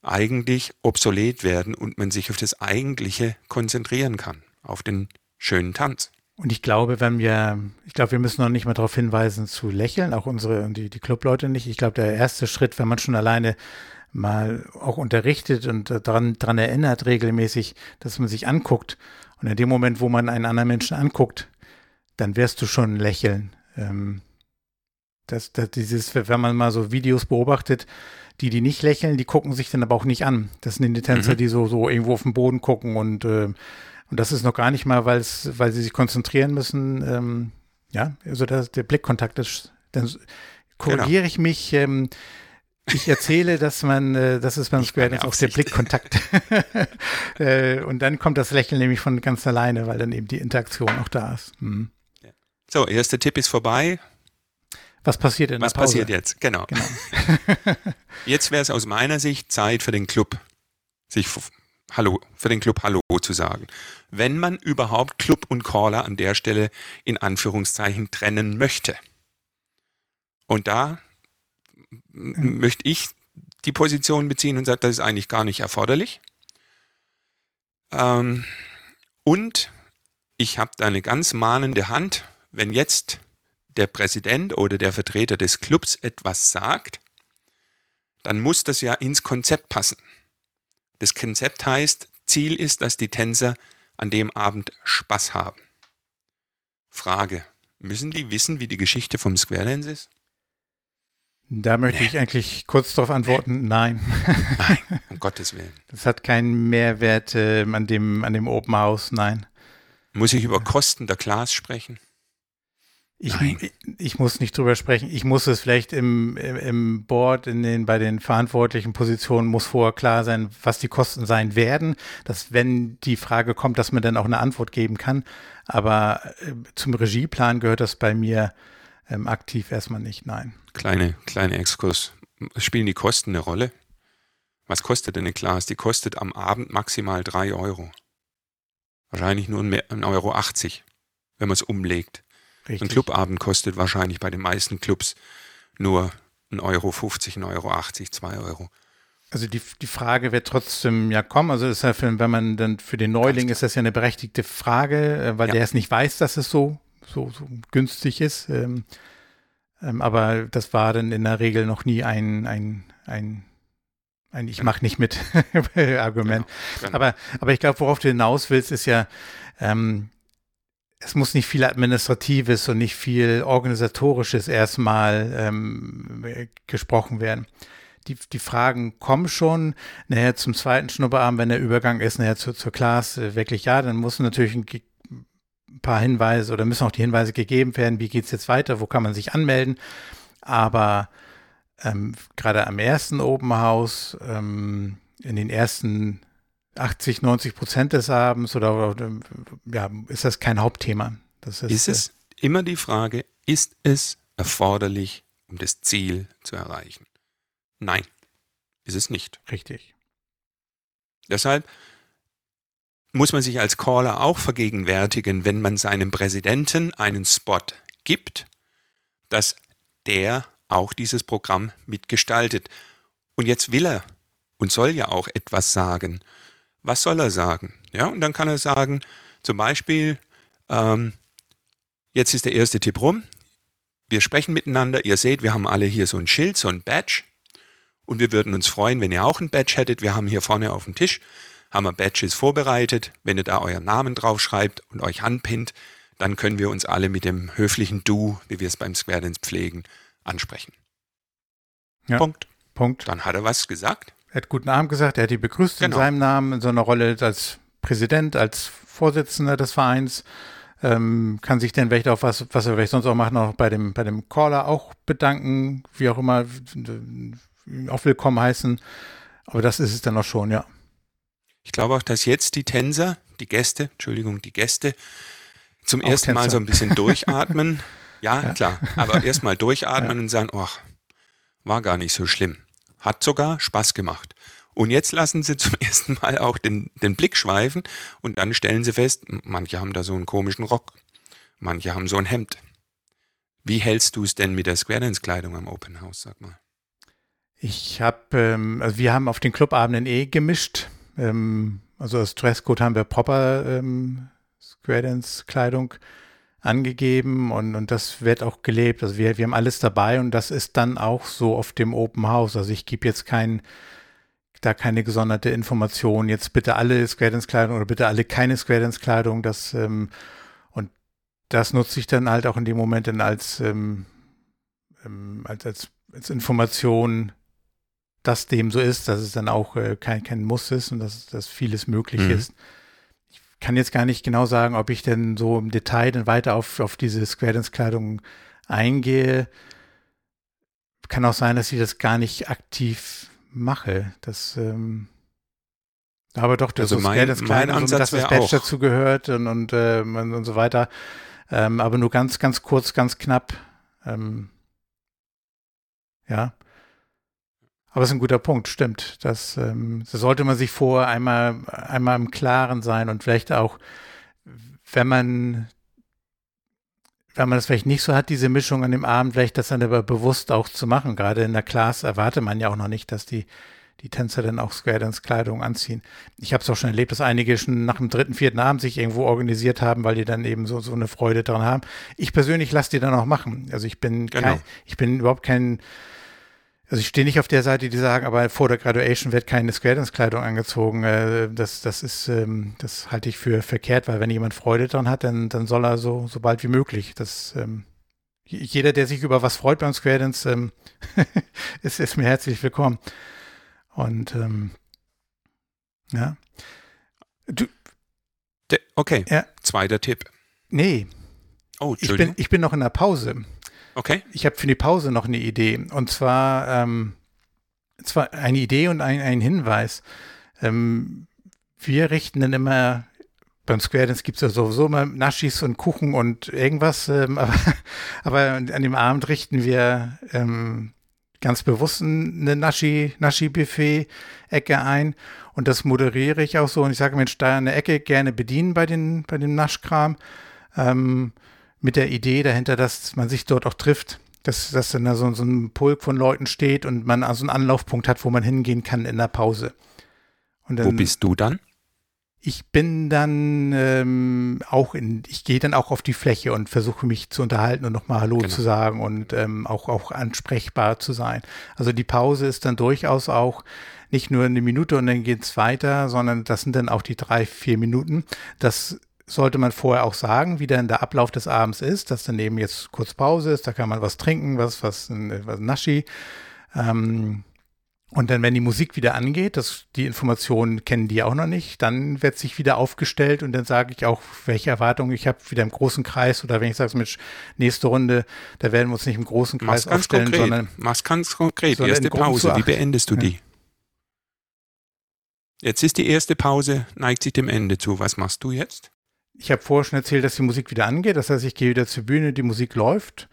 eigentlich obsolet werden und man sich auf das Eigentliche konzentrieren kann, auf den schönen Tanz. Und ich glaube, wenn wir, ich glaube, wir müssen noch nicht mal darauf hinweisen zu lächeln, auch unsere, die, die Clubleute nicht. Ich glaube, der erste Schritt, wenn man schon alleine mal auch unterrichtet und daran, daran erinnert regelmäßig, dass man sich anguckt und in dem Moment, wo man einen anderen Menschen anguckt, dann wirst du schon lächeln. Ähm, das, das, dieses, wenn man mal so Videos beobachtet, die, die nicht lächeln, die gucken sich dann aber auch nicht an. Das sind die Tänzer, mhm. die so, so irgendwo auf den Boden gucken und, äh, und das ist noch gar nicht mal, weil sie sich konzentrieren müssen. Ähm, ja, also das, der Blickkontakt ist, dann korrigiere genau. ich mich. Ähm, ich erzähle, dass man, äh, das ist beim Square Dance auch der Blickkontakt. [LAUGHS] äh, und dann kommt das Lächeln nämlich von ganz alleine, weil dann eben die Interaktion auch da ist. Hm. So, erster Tipp ist vorbei. Was passiert in Was der Pause? passiert jetzt? Genau. genau. [LAUGHS] jetzt wäre es aus meiner Sicht Zeit für den Club, sich Hallo, für den Club Hallo zu sagen. Wenn man überhaupt Club und Caller an der Stelle in Anführungszeichen trennen möchte. Und da mhm. Möchte ich die Position beziehen und sage, das ist eigentlich gar nicht erforderlich. Ähm, und ich habe da eine ganz mahnende Hand, wenn jetzt der Präsident oder der Vertreter des Clubs etwas sagt, dann muss das ja ins Konzept passen. Das Konzept heißt, Ziel ist, dass die Tänzer an dem Abend Spaß haben. Frage, müssen die wissen, wie die Geschichte vom Square Dance ist? Da möchte nee. ich eigentlich kurz darauf antworten, nein. Nein, [LAUGHS] um Gottes Willen. Das hat keinen Mehrwert äh, an, dem, an dem Open House, nein. Muss ich über Kosten der Class sprechen? Ich, ich, ich, muss nicht drüber sprechen. Ich muss es vielleicht im, im Board, in den, bei den verantwortlichen Positionen muss vorher klar sein, was die Kosten sein werden, dass wenn die Frage kommt, dass man dann auch eine Antwort geben kann. Aber äh, zum Regieplan gehört das bei mir ähm, aktiv erstmal nicht, nein. Kleine, kleine Exkurs. Spielen die Kosten eine Rolle? Was kostet denn eine Class? Die kostet am Abend maximal drei Euro. Wahrscheinlich nur 1,80 Euro, wenn man es umlegt. Richtig. Ein Clubabend kostet wahrscheinlich bei den meisten Clubs nur 1,50 Euro, 1,80 Euro, 2 Euro. Also die, die Frage wird trotzdem ja kommen. Also ist ja für, wenn man dann für den Neuling ist das ja eine berechtigte Frage, äh, weil ja. der es nicht weiß, dass es so, so, so günstig ist. Ähm, ähm, aber das war dann in der Regel noch nie ein, ein, ein, ein Ich mache nicht mit [LAUGHS] Argument. Genau, genau. Aber, aber ich glaube, worauf du hinaus willst, ist ja, ähm, es muss nicht viel Administratives und nicht viel Organisatorisches erstmal ähm, gesprochen werden. Die, die Fragen kommen schon nachher zum zweiten Schnupperabend, wenn der Übergang ist, nachher zur, zur Class, äh, wirklich ja, dann muss natürlich ein, ein paar Hinweise oder müssen auch die Hinweise gegeben werden, wie geht es jetzt weiter, wo kann man sich anmelden. Aber ähm, gerade am ersten Open House, ähm, in den ersten 80, 90 Prozent des Abends oder, oder, ja, ist das kein Hauptthema. Das ist, ist es äh, immer die Frage, ist es erforderlich, um das Ziel zu erreichen? Nein, ist es nicht. Richtig. Deshalb muss man sich als Caller auch vergegenwärtigen, wenn man seinem Präsidenten einen Spot gibt, dass der auch dieses Programm mitgestaltet. Und jetzt will er und soll ja auch etwas sagen was soll er sagen? Ja, und dann kann er sagen, zum Beispiel, ähm, jetzt ist der erste Tipp rum, wir sprechen miteinander, ihr seht, wir haben alle hier so ein Schild, so ein Badge und wir würden uns freuen, wenn ihr auch ein Badge hättet. Wir haben hier vorne auf dem Tisch, haben wir Badges vorbereitet. Wenn ihr da euren Namen draufschreibt und euch anpinnt, dann können wir uns alle mit dem höflichen Du, wie wir es beim Square Dance pflegen, ansprechen. Ja, Punkt. Punkt. Dann hat er was gesagt. Er hat guten Abend gesagt, er hat die begrüßt genau. in seinem Namen, in so einer Rolle als Präsident, als Vorsitzender des Vereins. Ähm, kann sich denn vielleicht auch was, was er vielleicht sonst auch macht, noch bei dem, bei dem Caller auch bedanken, wie auch immer, auch willkommen heißen. Aber das ist es dann auch schon, ja. Ich glaube auch, dass jetzt die Tänzer, die Gäste, Entschuldigung, die Gäste zum auch ersten Tänzer. Mal so ein bisschen durchatmen. [LAUGHS] ja, ja, klar. Aber erstmal durchatmen ja. und sagen, ach, war gar nicht so schlimm. Hat sogar Spaß gemacht. Und jetzt lassen sie [LAUGHS] zum ersten Mal auch den, den Blick schweifen und dann stellen sie fest, manche haben da so einen komischen Rock, manche haben so ein Hemd. Wie hältst du es denn mit der Square Dance Kleidung am Open House, sag mal? Ich habe, ähm, also wir haben auf den Clubabenden eh gemischt. Ähm, also als Dresscode haben wir proper ähm, Square Dance Kleidung angegeben und, und das wird auch gelebt. Also wir, wir haben alles dabei und das ist dann auch so auf dem Open House. Also ich gebe jetzt kein, da keine gesonderte Information. Jetzt bitte alle Square Dance Kleidung oder bitte alle keine Square Dance Kleidung. Das, ähm, und das nutze ich dann halt auch in dem Moment dann als, ähm, ähm, als, als, als Information, dass dem so ist, dass es dann auch äh, kein, kein Muss ist und dass, dass vieles möglich mhm. ist kann jetzt gar nicht genau sagen, ob ich denn so im Detail dann weiter auf, auf diese Square Dance Kleidung eingehe. Kann auch sein, dass ich das gar nicht aktiv mache. Das, ähm, aber doch, das also mein, Square Dance Kleidung, und dass das Badge dazu gehört und, und, äh, und so weiter. Ähm, aber nur ganz, ganz kurz, ganz knapp. Ähm, ja. Aber es ist ein guter Punkt, stimmt. Das, ähm, das sollte man sich vorher einmal, einmal im Klaren sein und vielleicht auch, wenn man, wenn man das vielleicht nicht so hat, diese Mischung an dem Abend, vielleicht das dann aber bewusst auch zu machen. Gerade in der Class erwartet man ja auch noch nicht, dass die, die Tänzer dann auch Square Dance Kleidung anziehen. Ich habe es auch schon erlebt, dass einige schon nach dem dritten, vierten Abend sich irgendwo organisiert haben, weil die dann eben so, so eine Freude dran haben. Ich persönlich lasse die dann auch machen. Also ich bin Genau. kein, ich bin überhaupt kein, also ich stehe nicht auf der Seite, die sagen, aber vor der Graduation wird keine Square Dance Kleidung angezogen. Äh, Das, das ist, ähm, das halte ich für verkehrt, weil wenn jemand Freude dran hat, dann, dann soll er so, so bald wie möglich. Das, ähm, jeder, der sich über was freut beim Square Dance, ähm, [LAUGHS] ist, ist mir herzlich willkommen. Und ähm, ja. Du, okay, Ja. zweiter Tipp. nee, Oh, ich bin, ich bin noch in der Pause. Okay, Ich habe für die Pause noch eine Idee. Und zwar, ähm, zwar eine Idee und ein, ein Hinweis. Ähm, wir richten dann immer, beim Square Dance gibt es ja sowieso immer Naschis und Kuchen und irgendwas, ähm, [LAUGHS] aber, aber an dem Abend richten wir ähm, ganz bewusst eine Naschi, Naschi-Buffet-Ecke ein. Und das moderiere ich auch so. Und ich sage, Mensch, da eine Ecke gerne bedienen bei, den, bei dem Naschkram. Ähm, mit der Idee dahinter, dass man sich dort auch trifft. Dass, dass dann da so, so ein Pulk von Leuten steht und man also einen Anlaufpunkt hat, wo man hingehen kann in der Pause. Und dann, wo bist du dann? ich bin dann ähm, auch in, ich gehe dann auch auf die Fläche und versuche mich zu unterhalten und nochmal Hallo Genau. zu sagen und ähm, auch, auch ansprechbar zu sein. Also die Pause ist dann durchaus auch nicht nur eine Minute und dann geht's weiter, sondern das sind dann auch die drei, vier Minuten. Das sollte man vorher auch sagen, wie dann der Ablauf des Abends ist, dass dann eben jetzt kurz Pause ist, da kann man was trinken, was, was, was Naschi. Ähm, und dann, wenn die Musik wieder angeht, das, die Informationen kennen die auch noch nicht, dann wird sich wieder aufgestellt und dann sage ich auch, welche Erwartungen ich habe, wieder im großen Kreis oder wenn ich sage, Mensch, nächste Runde, da werden wir uns nicht im großen Kreis Mach's aufstellen, konkret. sondern Mach's ganz konkret. sondern Erste Pause. Wie beendest du Ja. die? Jetzt ist die erste Pause, neigt sich dem Ende zu. Was machst du jetzt? Ich habe vorher schon erzählt, dass die Musik wieder angeht. Das heißt, ich gehe wieder zur Bühne, die Musik läuft.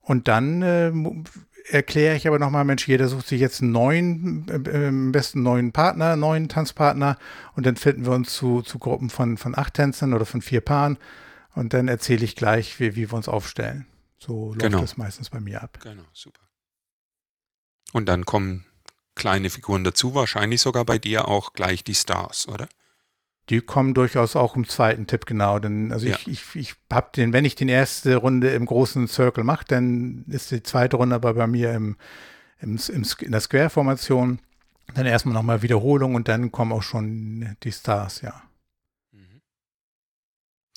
Und dann äh, erkläre ich aber nochmal, Mensch, jeder sucht sich jetzt einen neuen, äh, äh, am besten neuen Partner, einen neuen Tanzpartner. Und dann finden wir uns zu, zu Gruppen von, von acht Tänzern oder von vier Paaren. Und dann erzähle ich gleich, wie, wie wir uns aufstellen. So läuft Genau. das meistens bei mir ab. Genau, super. Und dann kommen kleine Figuren dazu, wahrscheinlich sogar bei dir auch gleich die Stars, oder? Die kommen durchaus auch im zweiten Tipp, genau. Denn, also Ja. ich, ich, ich habe den, wenn ich die erste Runde im großen Circle mache, dann ist die zweite Runde aber bei mir im, im, im, in der Square-Formation. Dann erstmal nochmal Wiederholung und dann kommen auch schon die Stars, ja.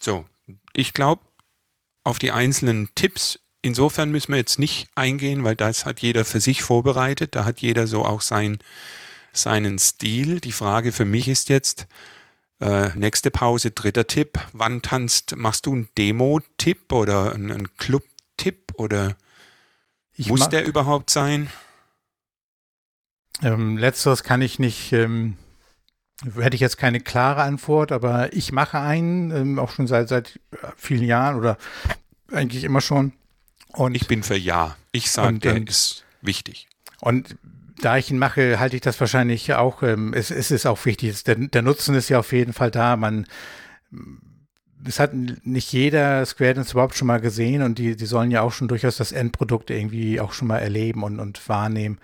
So, ich glaube, auf die einzelnen Tipps, insofern müssen wir jetzt nicht eingehen, weil das hat jeder für sich vorbereitet. Da hat jeder so auch sein, seinen Stil. Die Frage für mich ist jetzt, äh, nächste Pause, dritter Tipp. Wann tanzt, machst du einen Demo-Tipp oder einen, einen Club-Tipp oder Ich muss der überhaupt sein? Ähm, letzteres kann ich nicht, ähm, hätte ich jetzt keine klare Antwort, aber ich mache einen, ähm, auch schon seit, seit vielen Jahren oder eigentlich immer schon. Und Ich bin für Ja. Ich sage, der ähm, ist wichtig. Und da ich ihn mache, halte ich das wahrscheinlich auch, ähm, es, es ist auch wichtig, der, der Nutzen ist ja auf jeden Fall da. Man, es hat nicht jeder Square Dance überhaupt schon mal gesehen und die, die sollen ja auch schon durchaus das Endprodukt irgendwie auch schon mal erleben und, und wahrnehmen.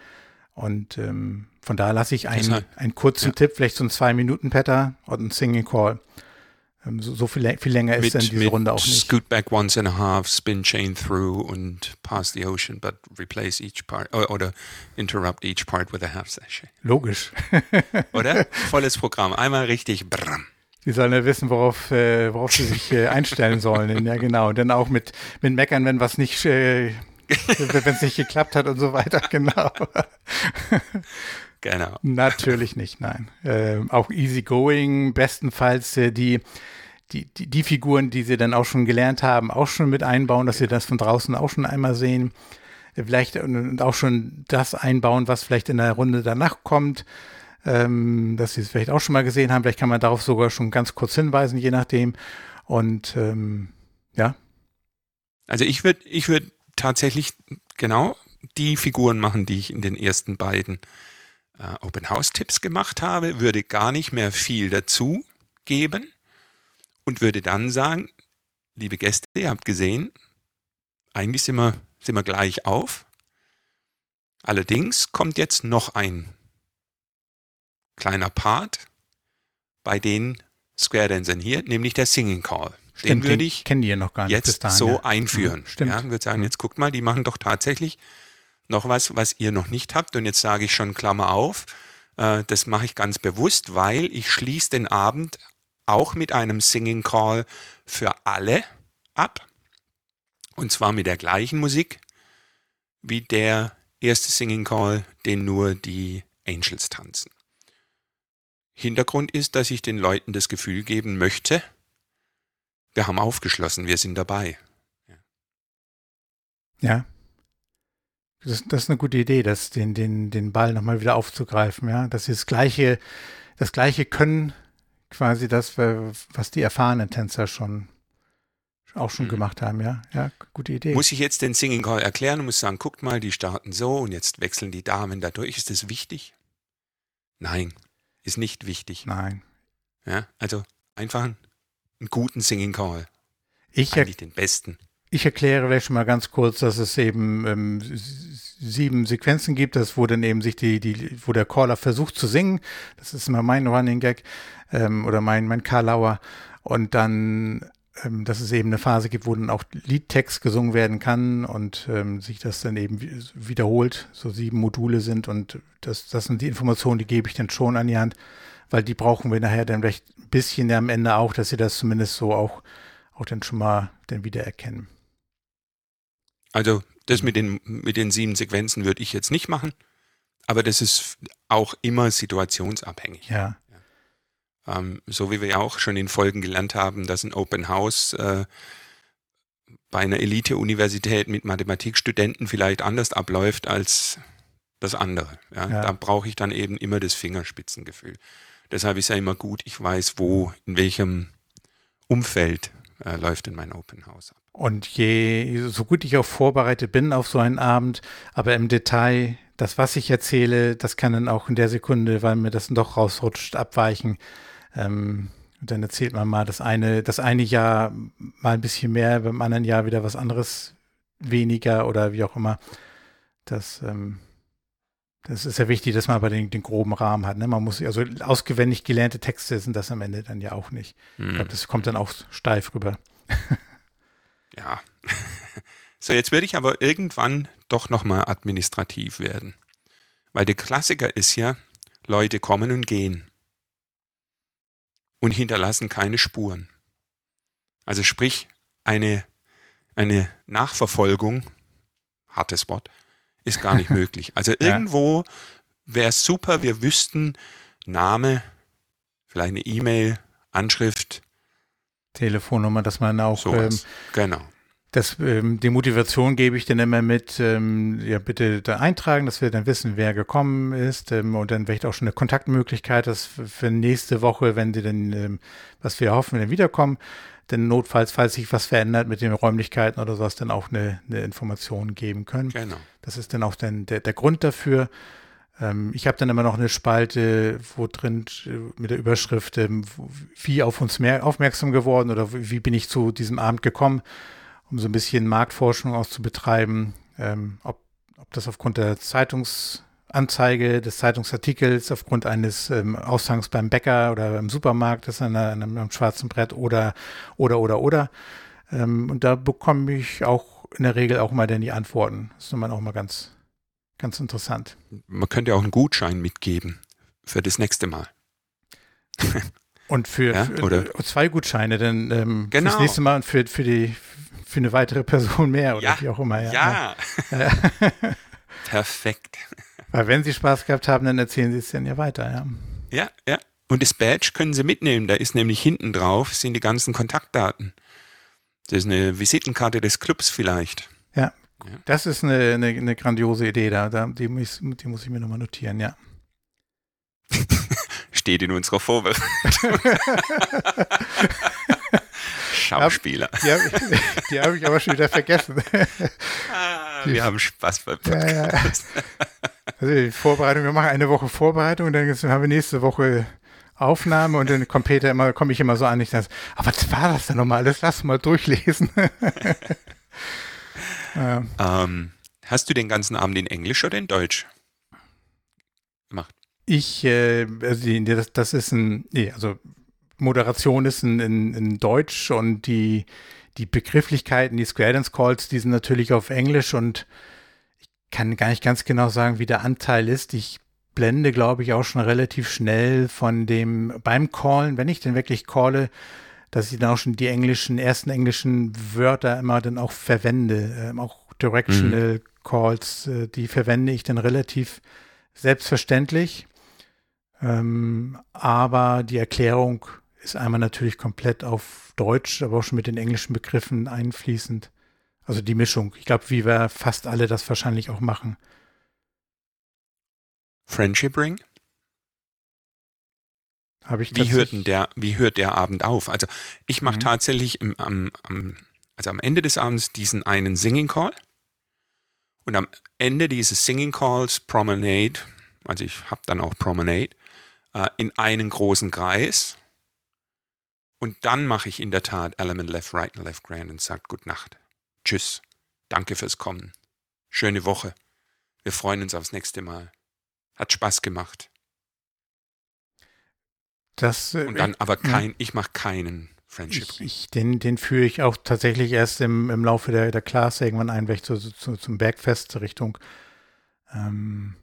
Und ähm, von daher lasse ich einen, einen kurzen ja. Tipp, vielleicht so ein Zwei-Minuten-Patter und ein Singing Call. Ähm, so, so viel, viel länger ist dann diese Runde auch nicht. Scoot back once and a half, spin chain through und pass the ocean, but replace each part oder, interrupt each part with a half session. Logisch. [LAUGHS] Oder? Volles Programm. Einmal richtig. Brrm. Sie sollen ja wissen, worauf, äh, worauf sie sich äh, einstellen sollen. Ja, genau. Und dann auch mit, mit Meckern, wenn was nicht, äh, wenn es nicht geklappt hat und so weiter. [LAUGHS] Genau. Genau. Natürlich nicht, nein. Ähm, auch easygoing, bestenfalls äh, die, die, die, die Figuren, die sie dann auch schon gelernt haben, auch schon mit einbauen, dass sie das von draußen auch schon einmal sehen. Äh, Vielleicht und und auch schon das einbauen, was vielleicht in der Runde danach kommt, ähm, dass sie es vielleicht auch schon mal gesehen haben. Vielleicht kann man darauf sogar schon ganz kurz hinweisen, je nachdem. Und ähm, ja, Also ich würde ich würd tatsächlich genau die Figuren machen, die ich in den ersten beiden äh, Open House Tipps gemacht habe, würde gar nicht mehr viel dazu geben und würde dann sagen, liebe Gäste, ihr habt gesehen, eigentlich sind wir, sind wir gleich auf. Allerdings kommt jetzt noch ein kleiner Part bei den Square Dancern hier, nämlich der Singing Call. Stimmt, den würde ich kennen die ja noch gar nicht jetzt dahin, so ja. einführen. Mhm, stimmt. Ja, würde sagen, jetzt guckt mal, die machen doch tatsächlich noch was, was ihr noch nicht habt. Und jetzt sage ich schon Klammer auf, äh, das mache ich ganz bewusst, weil ich schließe den Abend auch mit einem Singing Call für alle ab. Und zwar mit der gleichen Musik wie der erste Singing Call, den nur die Angels tanzen. Hintergrund ist, dass ich den Leuten das Gefühl geben möchte, wir haben aufgeschlossen, wir sind dabei. Ja. Das, das ist eine gute Idee, das, den, den, den Ball nochmal wieder aufzugreifen, ja. Dass sie das gleiche, das gleiche können, quasi das, was die erfahrenen Tänzer schon auch schon Mhm. gemacht haben, ja. Ja, gute Idee. Muss ich jetzt den Singing Call erklären und muss sagen, guckt mal, die starten so und jetzt wechseln die Damen da durch. Ist das wichtig? Nein, ist nicht wichtig. Nein. Ja, also einfach einen, einen guten Singing Call. Ich, Eigentlich den besten. ich erkläre vielleicht schon mal ganz kurz, dass es eben ähm, sieben Sequenzen gibt, das wo dann eben sich die, die, wo der Caller versucht zu singen. Das ist immer mein Running Gag ähm, oder mein, mein Karlauer. Und dann, ähm, dass es eben eine Phase gibt, wo dann auch Liedtext gesungen werden kann und ähm, sich das dann eben wi- wiederholt, so sieben Module sind und das, das sind die Informationen, die gebe ich dann schon an die Hand, weil die brauchen wir nachher dann vielleicht ein bisschen am Ende auch, dass sie das zumindest so auch, auch dann schon mal dann wieder erkennen. Also das mit den, mit den sieben Sequenzen würde ich jetzt nicht machen, aber das ist auch immer situationsabhängig. Ja, Ähm, so wie wir ja auch schon in Folgen gelernt haben, dass ein Open House äh, bei einer Elite-Universität mit Mathematikstudenten vielleicht anders abläuft als das andere. Ja? Ja. Da brauche ich dann eben immer das Fingerspitzengefühl. Deshalb ist ja immer gut, ich weiß, wo, in welchem Umfeld äh, läuft denn mein Open House ab. Und je, so gut ich auch vorbereitet bin auf so einen Abend, aber im Detail, das, was ich erzähle, das kann dann auch in der Sekunde, weil mir das doch rausrutscht, abweichen. Ähm, und dann erzählt man mal das eine, das eine Jahr mal ein bisschen mehr, beim anderen Jahr wieder was anderes weniger oder wie auch immer. Das, ähm, das ist ja wichtig, dass man aber den, den groben Rahmen hat. Ne? Man muss, also auswendig gelernte Texte sind das am Ende dann ja auch nicht. Ich Hm. glaube, das kommt dann auch steif rüber. [LAUGHS] Ja. [LAUGHS] So, jetzt werde ich aber irgendwann doch nochmal administrativ werden. Weil der Klassiker ist ja, Leute kommen und gehen. Und hinterlassen keine Spuren. Also sprich, eine, eine Nachverfolgung, hartes Wort, ist gar nicht [LAUGHS] möglich. Also Ja. irgendwo wäre es super, wir wüssten Name, vielleicht eine E-Mail, Anschrift, Telefonnummer, dass man auch ähm, genau. Das, ähm, die Motivation gebe ich dann immer mit, ähm, ja, bitte da eintragen, dass wir dann wissen, wer gekommen ist ähm, und dann vielleicht auch schon eine Kontaktmöglichkeit, dass für, nächste Woche, wenn sie dann, ähm, was wir hoffen, dann wiederkommen, dann notfalls, falls sich was verändert mit den Räumlichkeiten oder sowas, dann auch eine, eine Information geben können. Genau. Das ist dann auch dann der, der Grund dafür. Ähm, ich habe dann immer noch eine Spalte, wo drin äh, mit der Überschrift, ähm, wie auf uns mehr aufmerksam geworden oder wie bin ich zu diesem Abend gekommen, um so ein bisschen Marktforschung auch zu betreiben, ähm, ob, ob das aufgrund der Zeitungsanzeige, des Zeitungsartikels, aufgrund eines ähm, Aushangs beim Bäcker oder beim Supermarkt ist an, an einem, schwarzen Brett oder, oder, oder, oder. Ähm, und da bekomme ich auch in der Regel auch mal dann die Antworten. Das ist dann auch mal ganz, ganz interessant. Man könnte auch einen Gutschein mitgeben für das nächste Mal. Und für, Ja, für zwei Gutscheine dann ähm, Genau. fürs nächste Mal und für, für die für eine weitere Person mehr oder Ja, wie auch immer. Ja, Ja. [LAUGHS] [LAUGHS] perfekt. Weil wenn Sie Spaß gehabt haben, dann erzählen Sie es dann ja weiter, ja. Ja, ja. Und das Badge können Sie mitnehmen. Da ist nämlich hinten drauf sind die ganzen Kontaktdaten. Das ist eine Visitenkarte des Clubs vielleicht. Das ist eine, eine, eine grandiose Idee da. da die, muss, die muss ich mir nochmal notieren, ja. [LAUGHS] Steht in unserer Vorbereitung. Schauspieler. Die habe ich, die hab ich aber schon wieder vergessen. [LAUGHS] Ah, wir haben Spaß beim Ja, ja. Podcast. Also die Vorbereitung, wir machen eine Woche Vorbereitung und dann haben wir nächste Woche Aufnahme und dann kommt Peter immer, komme ich immer so an, ich sage, aber was war das denn nochmal? Alles lass mal durchlesen. [LAUGHS] ja. Ähm, hast du den ganzen Abend in Englisch oder in Deutsch gemacht? Ich, äh, also das, das ist ein, nee, also Moderation ist in, in, in Deutsch und die, die Begrifflichkeiten, die Square Dance Calls, die sind natürlich auf Englisch und ich kann gar nicht ganz genau sagen, wie der Anteil ist. Ich blende, glaube ich, auch schon relativ schnell von dem beim Callen, wenn ich denn wirklich calle, dass ich dann auch schon die englischen, ersten englischen Wörter immer dann auch verwende. Ähm, auch Directional mhm. Calls, äh, die verwende ich dann relativ selbstverständlich. Ähm, aber die Erklärung ist einmal natürlich komplett auf Deutsch, aber auch schon mit den englischen Begriffen einfließend. Also die Mischung. Ich glaube, wie wir fast alle das wahrscheinlich auch machen. Friendship Ring? Habe ich wie hört, denn der, wie hört der Abend auf? Also ich mache mhm. tatsächlich im, am, am, also am Ende des Abends diesen einen Singing Call und am Ende dieses Singing Calls Promenade, also ich habe dann auch Promenade, äh, in einen großen Kreis und dann mache ich in der Tat Element Left, Right und Left Grand und sage Gute Nacht. Tschüss. Danke fürs Kommen. Schöne Woche. Wir freuen uns aufs nächste Mal. Hat Spaß gemacht. Das, äh, und dann aber kein, ich mache keinen Friendship ich, ich, den, den führe ich auch tatsächlich erst im, im Laufe der, der Klasse irgendwann ein, ich zu, zu, zum Bergfest Richtung. Ähm,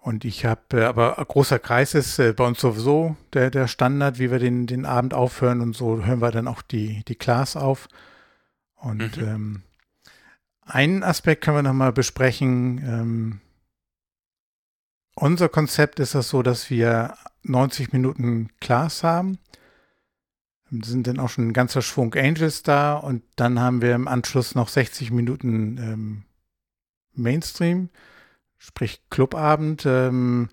und ich habe, äh, aber großer Kreis ist äh, bei uns sowieso der, der Standard, wie wir den, den Abend aufhören und so hören wir dann auch die, die Class auf. Und mhm. ähm, einen Aspekt können wir nochmal besprechen. Ähm, unser Konzept ist das so, dass wir 90 Minuten Class haben. Sind dann auch schon ein ganzer Schwung Angels da und dann haben wir im Anschluss noch 60 Minuten ähm, Mainstream, sprich Clubabend. Ähm,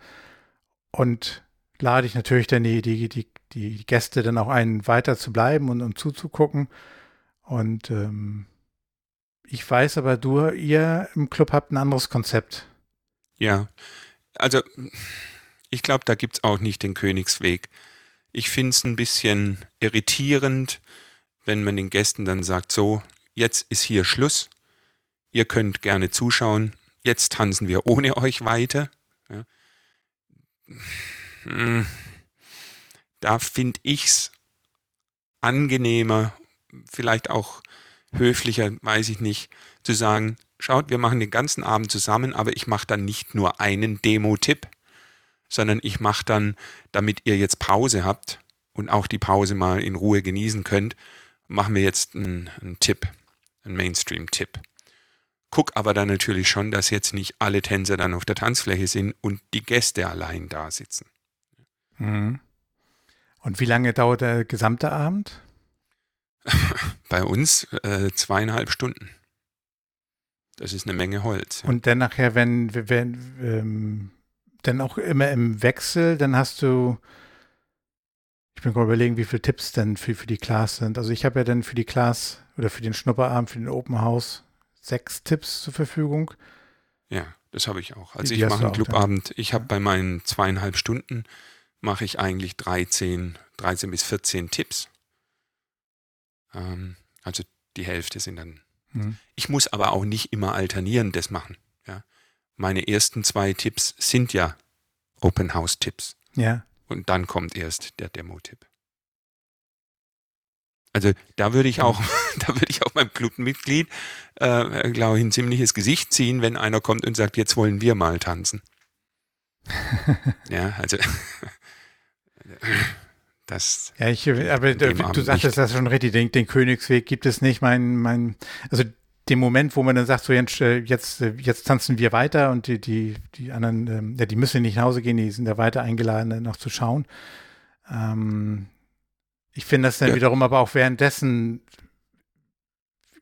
und lade ich natürlich dann die, die, die, die Gäste dann auch ein, weiter zu bleiben und, und zuzugucken. Und ähm, ich weiß aber, du, ihr im Club habt ein anderes Konzept. Ja, also ich glaube, da gibt es auch nicht den Königsweg. Ich finde es ein bisschen irritierend, wenn man den Gästen dann sagt, so, jetzt ist hier Schluss, ihr könnt gerne zuschauen, jetzt tanzen wir ohne euch weiter. Ja. Hm. Da finde ich es angenehmer, vielleicht auch höflicher, weiß ich nicht, zu sagen, schaut, wir machen den ganzen Abend zusammen, aber ich mache dann nicht nur einen Demo-Tipp, sondern ich mache dann, damit ihr jetzt Pause habt und auch die Pause mal in Ruhe genießen könnt, machen wir jetzt einen, einen Tipp, einen Mainstream-Tipp. Guck aber dann natürlich schon, dass jetzt nicht alle Tänzer dann auf der Tanzfläche sind und die Gäste allein da sitzen. Mhm. Und wie lange dauert der gesamte Abend? [LAUGHS] Bei uns äh, zweieinhalb Stunden. Das ist eine Menge Holz. Ja. Und dann nachher, wenn, wenn ähm, dann auch immer im Wechsel, dann hast du, ich bin gerade überlegen, wie viele Tipps denn für, für die Class sind. Also ich habe ja dann für die Class oder für den Schnupperabend, für den Open House sechs Tipps zur Verfügung. Ja, das habe ich auch. Also die ich mache einen Clubabend, ich habe bei meinen zweieinhalb Stunden mache ich eigentlich 13, 13 bis 14 Tipps. Ähm, also die Hälfte sind dann Mhm. Ich muss aber auch nicht immer alternieren das machen. Ja. Meine ersten zwei Tipps sind ja Open House Tipps. Ja. Und dann kommt erst der Demo-Tipp. Also da würde ich auch, [LAUGHS] da würde ich auch meinem Clubmitglied, äh, glaube ich, ein ziemliches Gesicht ziehen, wenn einer kommt und sagt, jetzt wollen wir mal tanzen. [LAUGHS] ja, also [LAUGHS] das. Ja, ich, aber du sagtest das schon richtig, den, den, Königsweg gibt es nicht. Mein, mein, also dem Moment, wo man dann sagt, so jetzt, äh, jetzt, äh, jetzt tanzen wir weiter und die, die, die anderen, ähm, ja, die müssen nicht nach Hause gehen, die sind ja weiter eingeladen, noch zu schauen. Ähm, ich finde das dann ja. wiederum aber auch währenddessen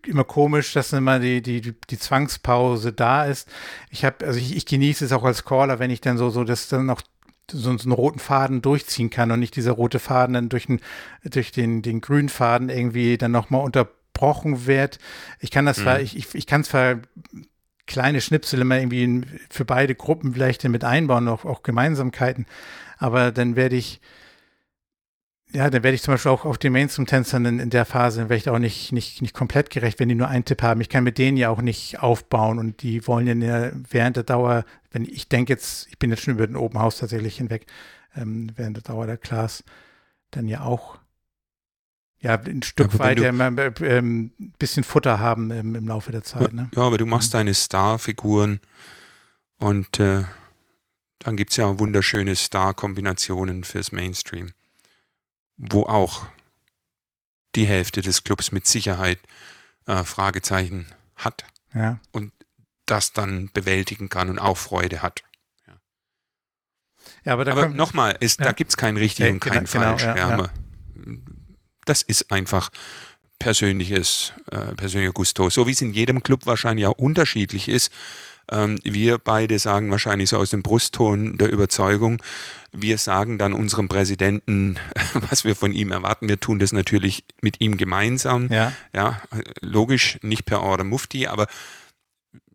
immer komisch, dass immer die, die, die Zwangspause da ist. Ich habe, also ich, ich genieße es auch als Caller, wenn ich dann so, so das dann noch so, einen roten Faden durchziehen kann und nicht dieser rote Faden dann durch den, durch den, den grünen Faden irgendwie dann nochmal unterbrochen wird. Ich kann das mhm. zwar, ich, ich, ich kann zwar kleine Schnipsel immer irgendwie für beide Gruppen vielleicht mit einbauen, auch, auch Gemeinsamkeiten, aber dann werde ich ja, dann werde ich zum Beispiel auch auf den Mainstream-Tänzern in, in, der Phase, werde ich auch nicht, nicht, nicht komplett gerecht, wenn die nur einen Tipp haben. Ich kann mit denen ja auch nicht aufbauen und die wollen ja während der Dauer, wenn ich denke jetzt, ich bin jetzt schon über den Open House tatsächlich hinweg, ähm, während der Dauer der Class, dann ja auch ja, ein Stück ja, weit ein äh, bisschen Futter haben im, im Laufe der Zeit. Ne? Ja, aber du machst mhm. deine Star-Figuren und äh, dann gibt es ja wunderschöne Star-Kombinationen fürs Mainstream wo auch die Hälfte des Clubs mit Sicherheit äh, Fragezeichen hat ja. und das dann bewältigen kann und auch Freude hat. Ja, ja aber, aber nochmal, ja. da gibt es keinen richtig und keinen genau, falsch. Genau, das ist einfach persönliches, äh, persönlicher Gusto. So wie es in jedem Club wahrscheinlich auch unterschiedlich ist. Ähm, wir beide sagen wahrscheinlich so aus dem Brustton der Überzeugung, wir sagen dann unserem Präsidenten, [LAUGHS] was wir von ihm erwarten. Wir tun das natürlich mit ihm gemeinsam. Ja, ja logisch, nicht per Order Mufti, aber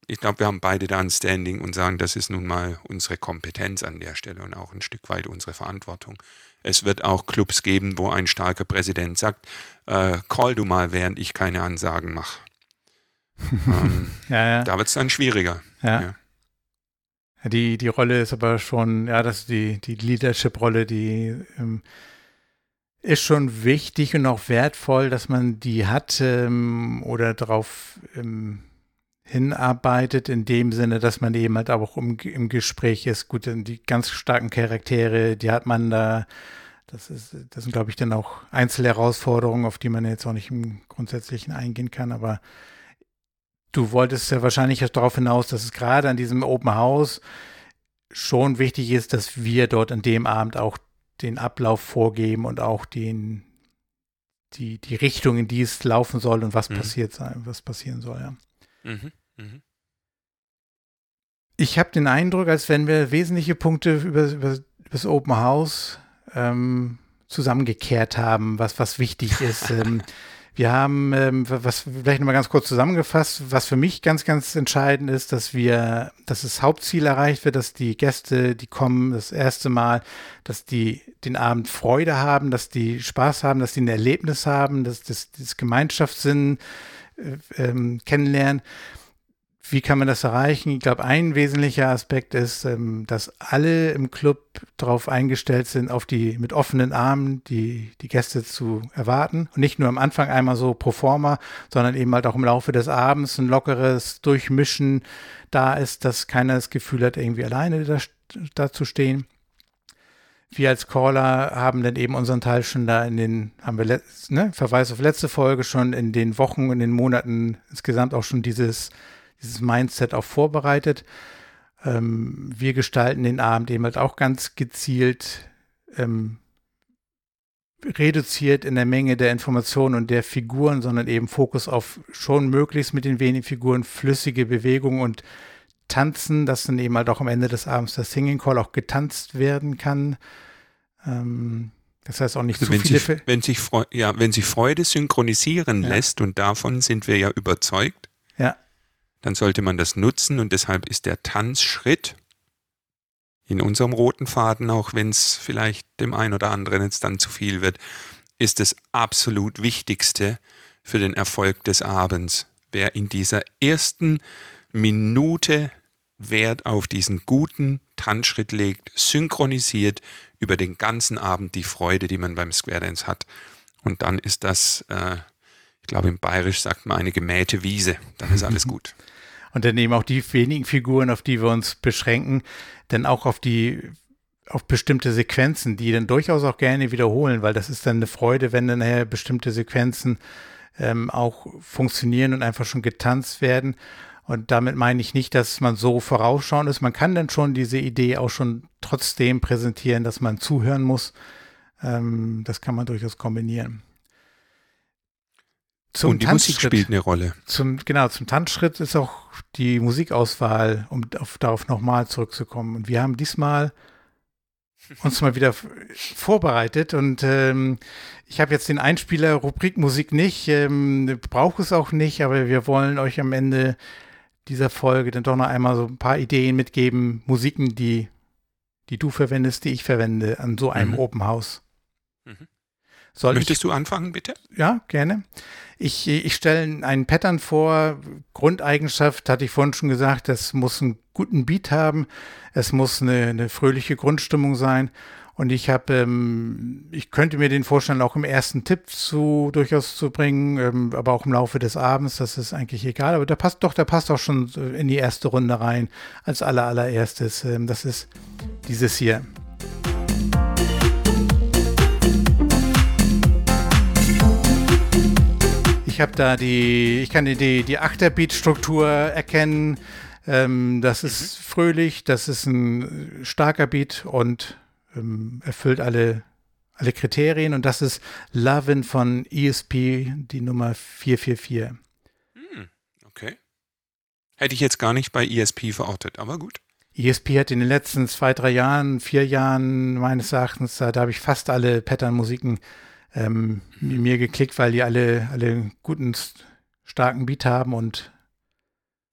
ich glaube, wir haben beide da ein Standing und sagen, das ist nun mal unsere Kompetenz an der Stelle und auch ein Stück weit unsere Verantwortung. Es wird auch Clubs geben, wo ein starker Präsident sagt, äh, call du mal, während ich keine Ansagen mache. Ähm, [LAUGHS] ja, ja. Da wird es dann schwieriger. Ja. Die, die Rolle ist aber schon, ja, das die, die Leadership-Rolle, die ähm, ist schon wichtig und auch wertvoll, dass man die hat ähm, oder darauf ähm, hinarbeitet, in dem Sinne, dass man eben halt auch im, im Gespräch ist. Gut, die ganz starken Charaktere, die hat man da. Das, ist, das sind, glaube ich, dann auch Einzelherausforderungen, auf die man jetzt auch nicht im Grundsätzlichen eingehen kann. Aber Du wolltest ja wahrscheinlich darauf hinaus, dass es gerade an diesem Open House schon wichtig ist, dass wir dort an dem Abend auch den Ablauf vorgeben und auch den, die, die Richtung, in die es laufen soll und was mhm. passiert sein, was passieren soll, ja. Mhm. Mhm. Ich habe den Eindruck, als wenn wir wesentliche Punkte über, über, über das Open House ähm, zusammengekehrt haben, was, was wichtig ist. [LAUGHS] ähm, wir haben, ähm, was vielleicht nochmal ganz kurz zusammengefasst, was für mich ganz, ganz entscheidend ist, dass wir, dass das Hauptziel erreicht wird, dass die Gäste, die kommen das erste Mal, dass die den Abend Freude haben, dass die Spaß haben, dass die ein Erlebnis haben, dass das, Gemeinschaftssinn äh, ähm, kennenlernen. Wie kann man das erreichen? Ich glaube, ein wesentlicher Aspekt ist, ähm, dass alle im Club darauf eingestellt sind, auf die mit offenen Armen die, die Gäste zu erwarten. Und nicht nur am Anfang einmal so pro forma, sondern eben halt auch im Laufe des Abends ein lockeres Durchmischen da ist, dass keiner das Gefühl hat, irgendwie alleine da, da zu stehen. Wir als Caller haben dann eben unseren Teil schon da in den, haben wir, ne, Verweis auf letzte Folge schon in den Wochen und den Monaten insgesamt auch schon dieses dieses Mindset auch vorbereitet. Ähm, wir gestalten den Abend eben halt auch ganz gezielt ähm, reduziert in der Menge der Informationen und der Figuren, sondern eben Fokus auf schon möglichst mit den wenigen Figuren flüssige Bewegung und Tanzen, dass dann eben halt auch am Ende des Abends der Singing Call auch getanzt werden kann. Ähm, das heißt auch nicht also zu viele. Sich, wenn, sich ja, wenn sich Freude synchronisieren ja. lässt, und davon sind wir ja überzeugt, dann sollte man das nutzen und deshalb ist der Tanzschritt in unserem roten Faden, auch wenn es vielleicht dem einen oder anderen jetzt dann zu viel wird, ist das absolut Wichtigste für den Erfolg des Abends. Wer in dieser ersten Minute Wert auf diesen guten Tanzschritt legt, synchronisiert über den ganzen Abend die Freude, die man beim Square Dance hat. Und dann ist das, äh, ich glaube im Bayerisch sagt man eine gemähte Wiese, dann ist alles [LAUGHS] gut und dann eben auch die wenigen Figuren, auf die wir uns beschränken, dann auch auf die auf bestimmte Sequenzen, die dann durchaus auch gerne wiederholen, weil das ist dann eine Freude, wenn dann nachher bestimmte Sequenzen ähm, auch funktionieren und einfach schon getanzt werden. Und damit meine ich nicht, dass man so vorausschauend ist. Man kann dann schon diese Idee auch schon trotzdem präsentieren, dass man zuhören muss. Ähm, das kann man durchaus kombinieren. Zum und die Musik spielt eine Rolle. Zum, genau, zum Tanzschritt ist auch die Musikauswahl, um auf, darauf nochmal zurückzukommen. Und wir haben diesmal uns mal wieder vorbereitet und ähm, ich habe jetzt den Einspieler Rubrik Musik nicht, ähm, brauche es auch nicht, aber wir wollen euch am Ende dieser Folge dann doch noch einmal so ein paar Ideen mitgeben, Musiken, die, die du verwendest, die ich verwende an so einem mhm. Open House. Mhm. Soll Möchtest ich, du anfangen, bitte? Ja, gerne. Ich, ich stelle einen Pattern vor. Grundeigenschaft hatte ich vorhin schon gesagt, das muss einen guten Beat haben. Es muss eine, eine fröhliche Grundstimmung sein. Und ich habe, ähm, ich könnte mir den vorstellen, auch im ersten Tipp zu durchaus zu bringen, ähm, aber auch im Laufe des Abends, das ist eigentlich egal. Aber der passt doch, der passt auch schon in die erste Runde rein als aller allererstes. Ähm, das ist dieses hier. Ich habe da die, ich kann die, die Achterbeat-Struktur erkennen. Ähm, das ist mhm. fröhlich, das ist ein starker Beat und ähm, erfüllt alle, alle Kriterien. Und das ist Lovin von ESP, die Nummer 444. Hm, okay. Hätte ich jetzt gar nicht bei ESP verortet, aber gut. ESP hat in den letzten zwei, drei Jahren, vier Jahren meines Erachtens, da, da habe ich fast alle Pattern-Musiken ähm, mir geklickt, weil die alle, alle guten, starken Beat haben und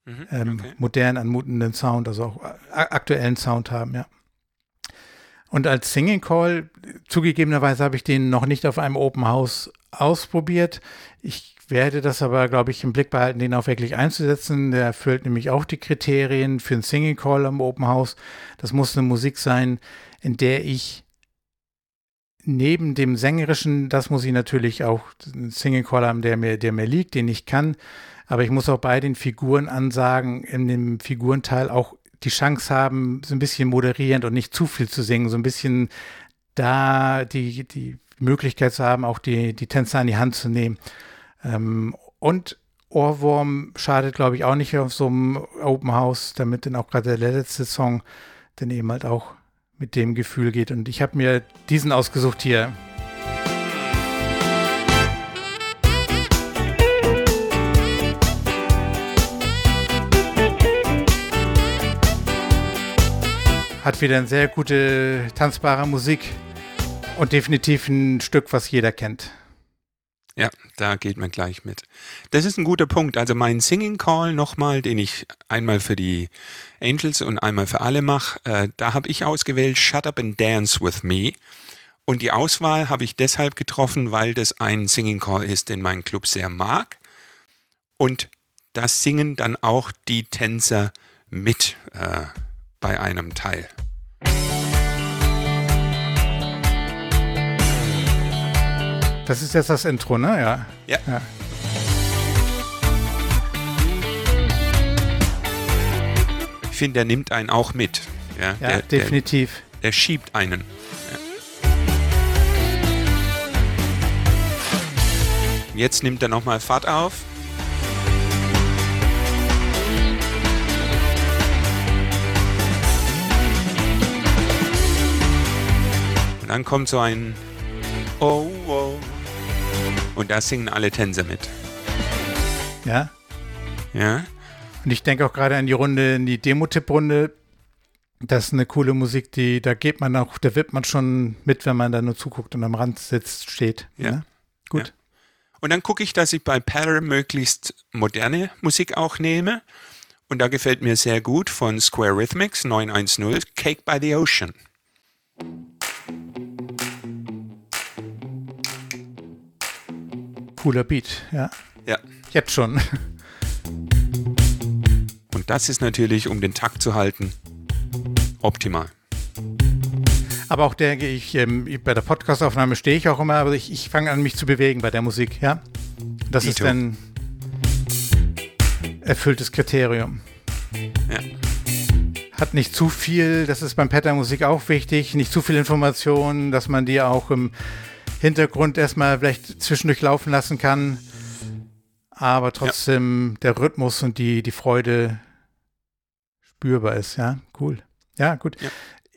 mhm, ähm, okay. modern anmutenden Sound, also auch aktuellen Sound haben, ja. Und als Singing Call, zugegebenerweise habe ich den noch nicht auf einem Open House ausprobiert. Ich werde das aber, glaube ich, im Blick behalten, den auch wirklich einzusetzen. Der erfüllt nämlich auch die Kriterien für einen Singing Call am Open House. Das muss eine Musik sein, in der ich neben dem Sängerischen, das muss ich natürlich auch einen Singing Call haben, der mir, der mir liegt, den ich kann. Aber ich muss auch bei den Figurenansagen in dem Figurenteil auch die Chance haben, so ein bisschen moderierend und nicht zu viel zu singen, so ein bisschen da die, die Möglichkeit zu haben, auch die, die Tänzer an die Hand zu nehmen. Ähm, und Ohrwurm schadet, glaube ich, auch nicht auf so einem Open House, damit dann auch gerade der letzte Song dann eben halt auch mit dem Gefühl geht. Und ich habe mir diesen ausgesucht hier. Hat wieder eine sehr gute tanzbare Musik und definitiv ein Stück, was jeder kennt. Ja, da geht man gleich mit. Das ist ein guter Punkt. Also mein Singing Call nochmal, den ich einmal für die Angels und einmal für alle mache, äh, da habe ich ausgewählt Shut Up and Dance with Me. Und die Auswahl habe ich deshalb getroffen, weil das ein Singing Call ist, den mein Club sehr mag. Und das singen dann auch die Tänzer mit äh, bei einem Teil. Das ist jetzt das Intro, ne? Ja. Ja. ja. Ich finde, der nimmt einen auch mit. Ja, ja der, definitiv. Der, der, schiebt einen. Jetzt nimmt er nochmal Fahrt auf. Und dann kommt so ein Oh, oh. Und da singen alle Tänzer mit. Ja. Ja. Und ich denke auch gerade an die Runde, in die Demo-Tipp-Runde. Das ist eine coole Musik, die, da geht man auch, da wird man schon mit, wenn man da nur zuguckt und am Rand sitzt, steht. Ja. ja? Gut. Ja. Und dann gucke ich, dass ich bei Pattern möglichst moderne Musik auch nehme. Und da gefällt mir sehr gut von Square Rhythmics 910 Cake by the Ocean. Cooler Beat, ja. Ja. Jetzt schon. Und das ist natürlich, um den Takt zu halten, optimal. Aber auch der, ich, ähm, bei der Podcastaufnahme stehe ich auch immer, aber ich, ich fange an, mich zu bewegen bei der Musik, ja. Das Dito. ist ein erfülltes Kriterium. Ja. Hat nicht zu viel, das ist beim Pattern-Musik auch wichtig, nicht zu viel Information, dass man die auch im Hintergrund erstmal vielleicht zwischendurch laufen lassen kann, aber trotzdem ja. der Rhythmus und die, die Freude spürbar ist. Ja, cool. Ja, gut. Ja.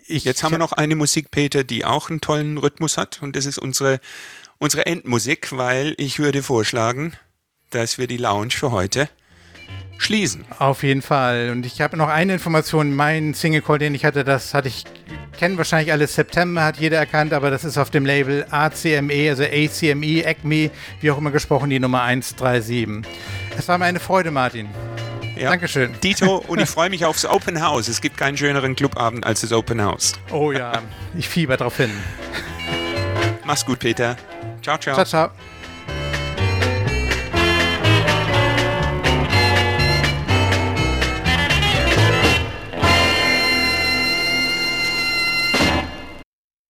Ich, Jetzt haben wir noch eine Musik, Peter, die auch einen tollen Rhythmus hat und das ist unsere, unsere Endmusik, weil ich würde vorschlagen, dass wir die Lounge für heute schließen. Auf jeden Fall. Und ich habe noch eine Information. Mein Single Call, den ich hatte, das hatte ich, kennen wahrscheinlich alle September, hat jeder erkannt, aber das ist auf dem Label ACME, also ACME, ECME, wie auch immer gesprochen, die Nummer 137. Es war mir eine Freude, Martin. Ja. Dankeschön. Dito, und ich [LAUGHS] freue mich aufs Open House. Es gibt keinen schöneren Clubabend als das Open House. Oh ja, ich fieber drauf hin. Mach's gut, Peter. Ciao, ciao. Ciao, ciao.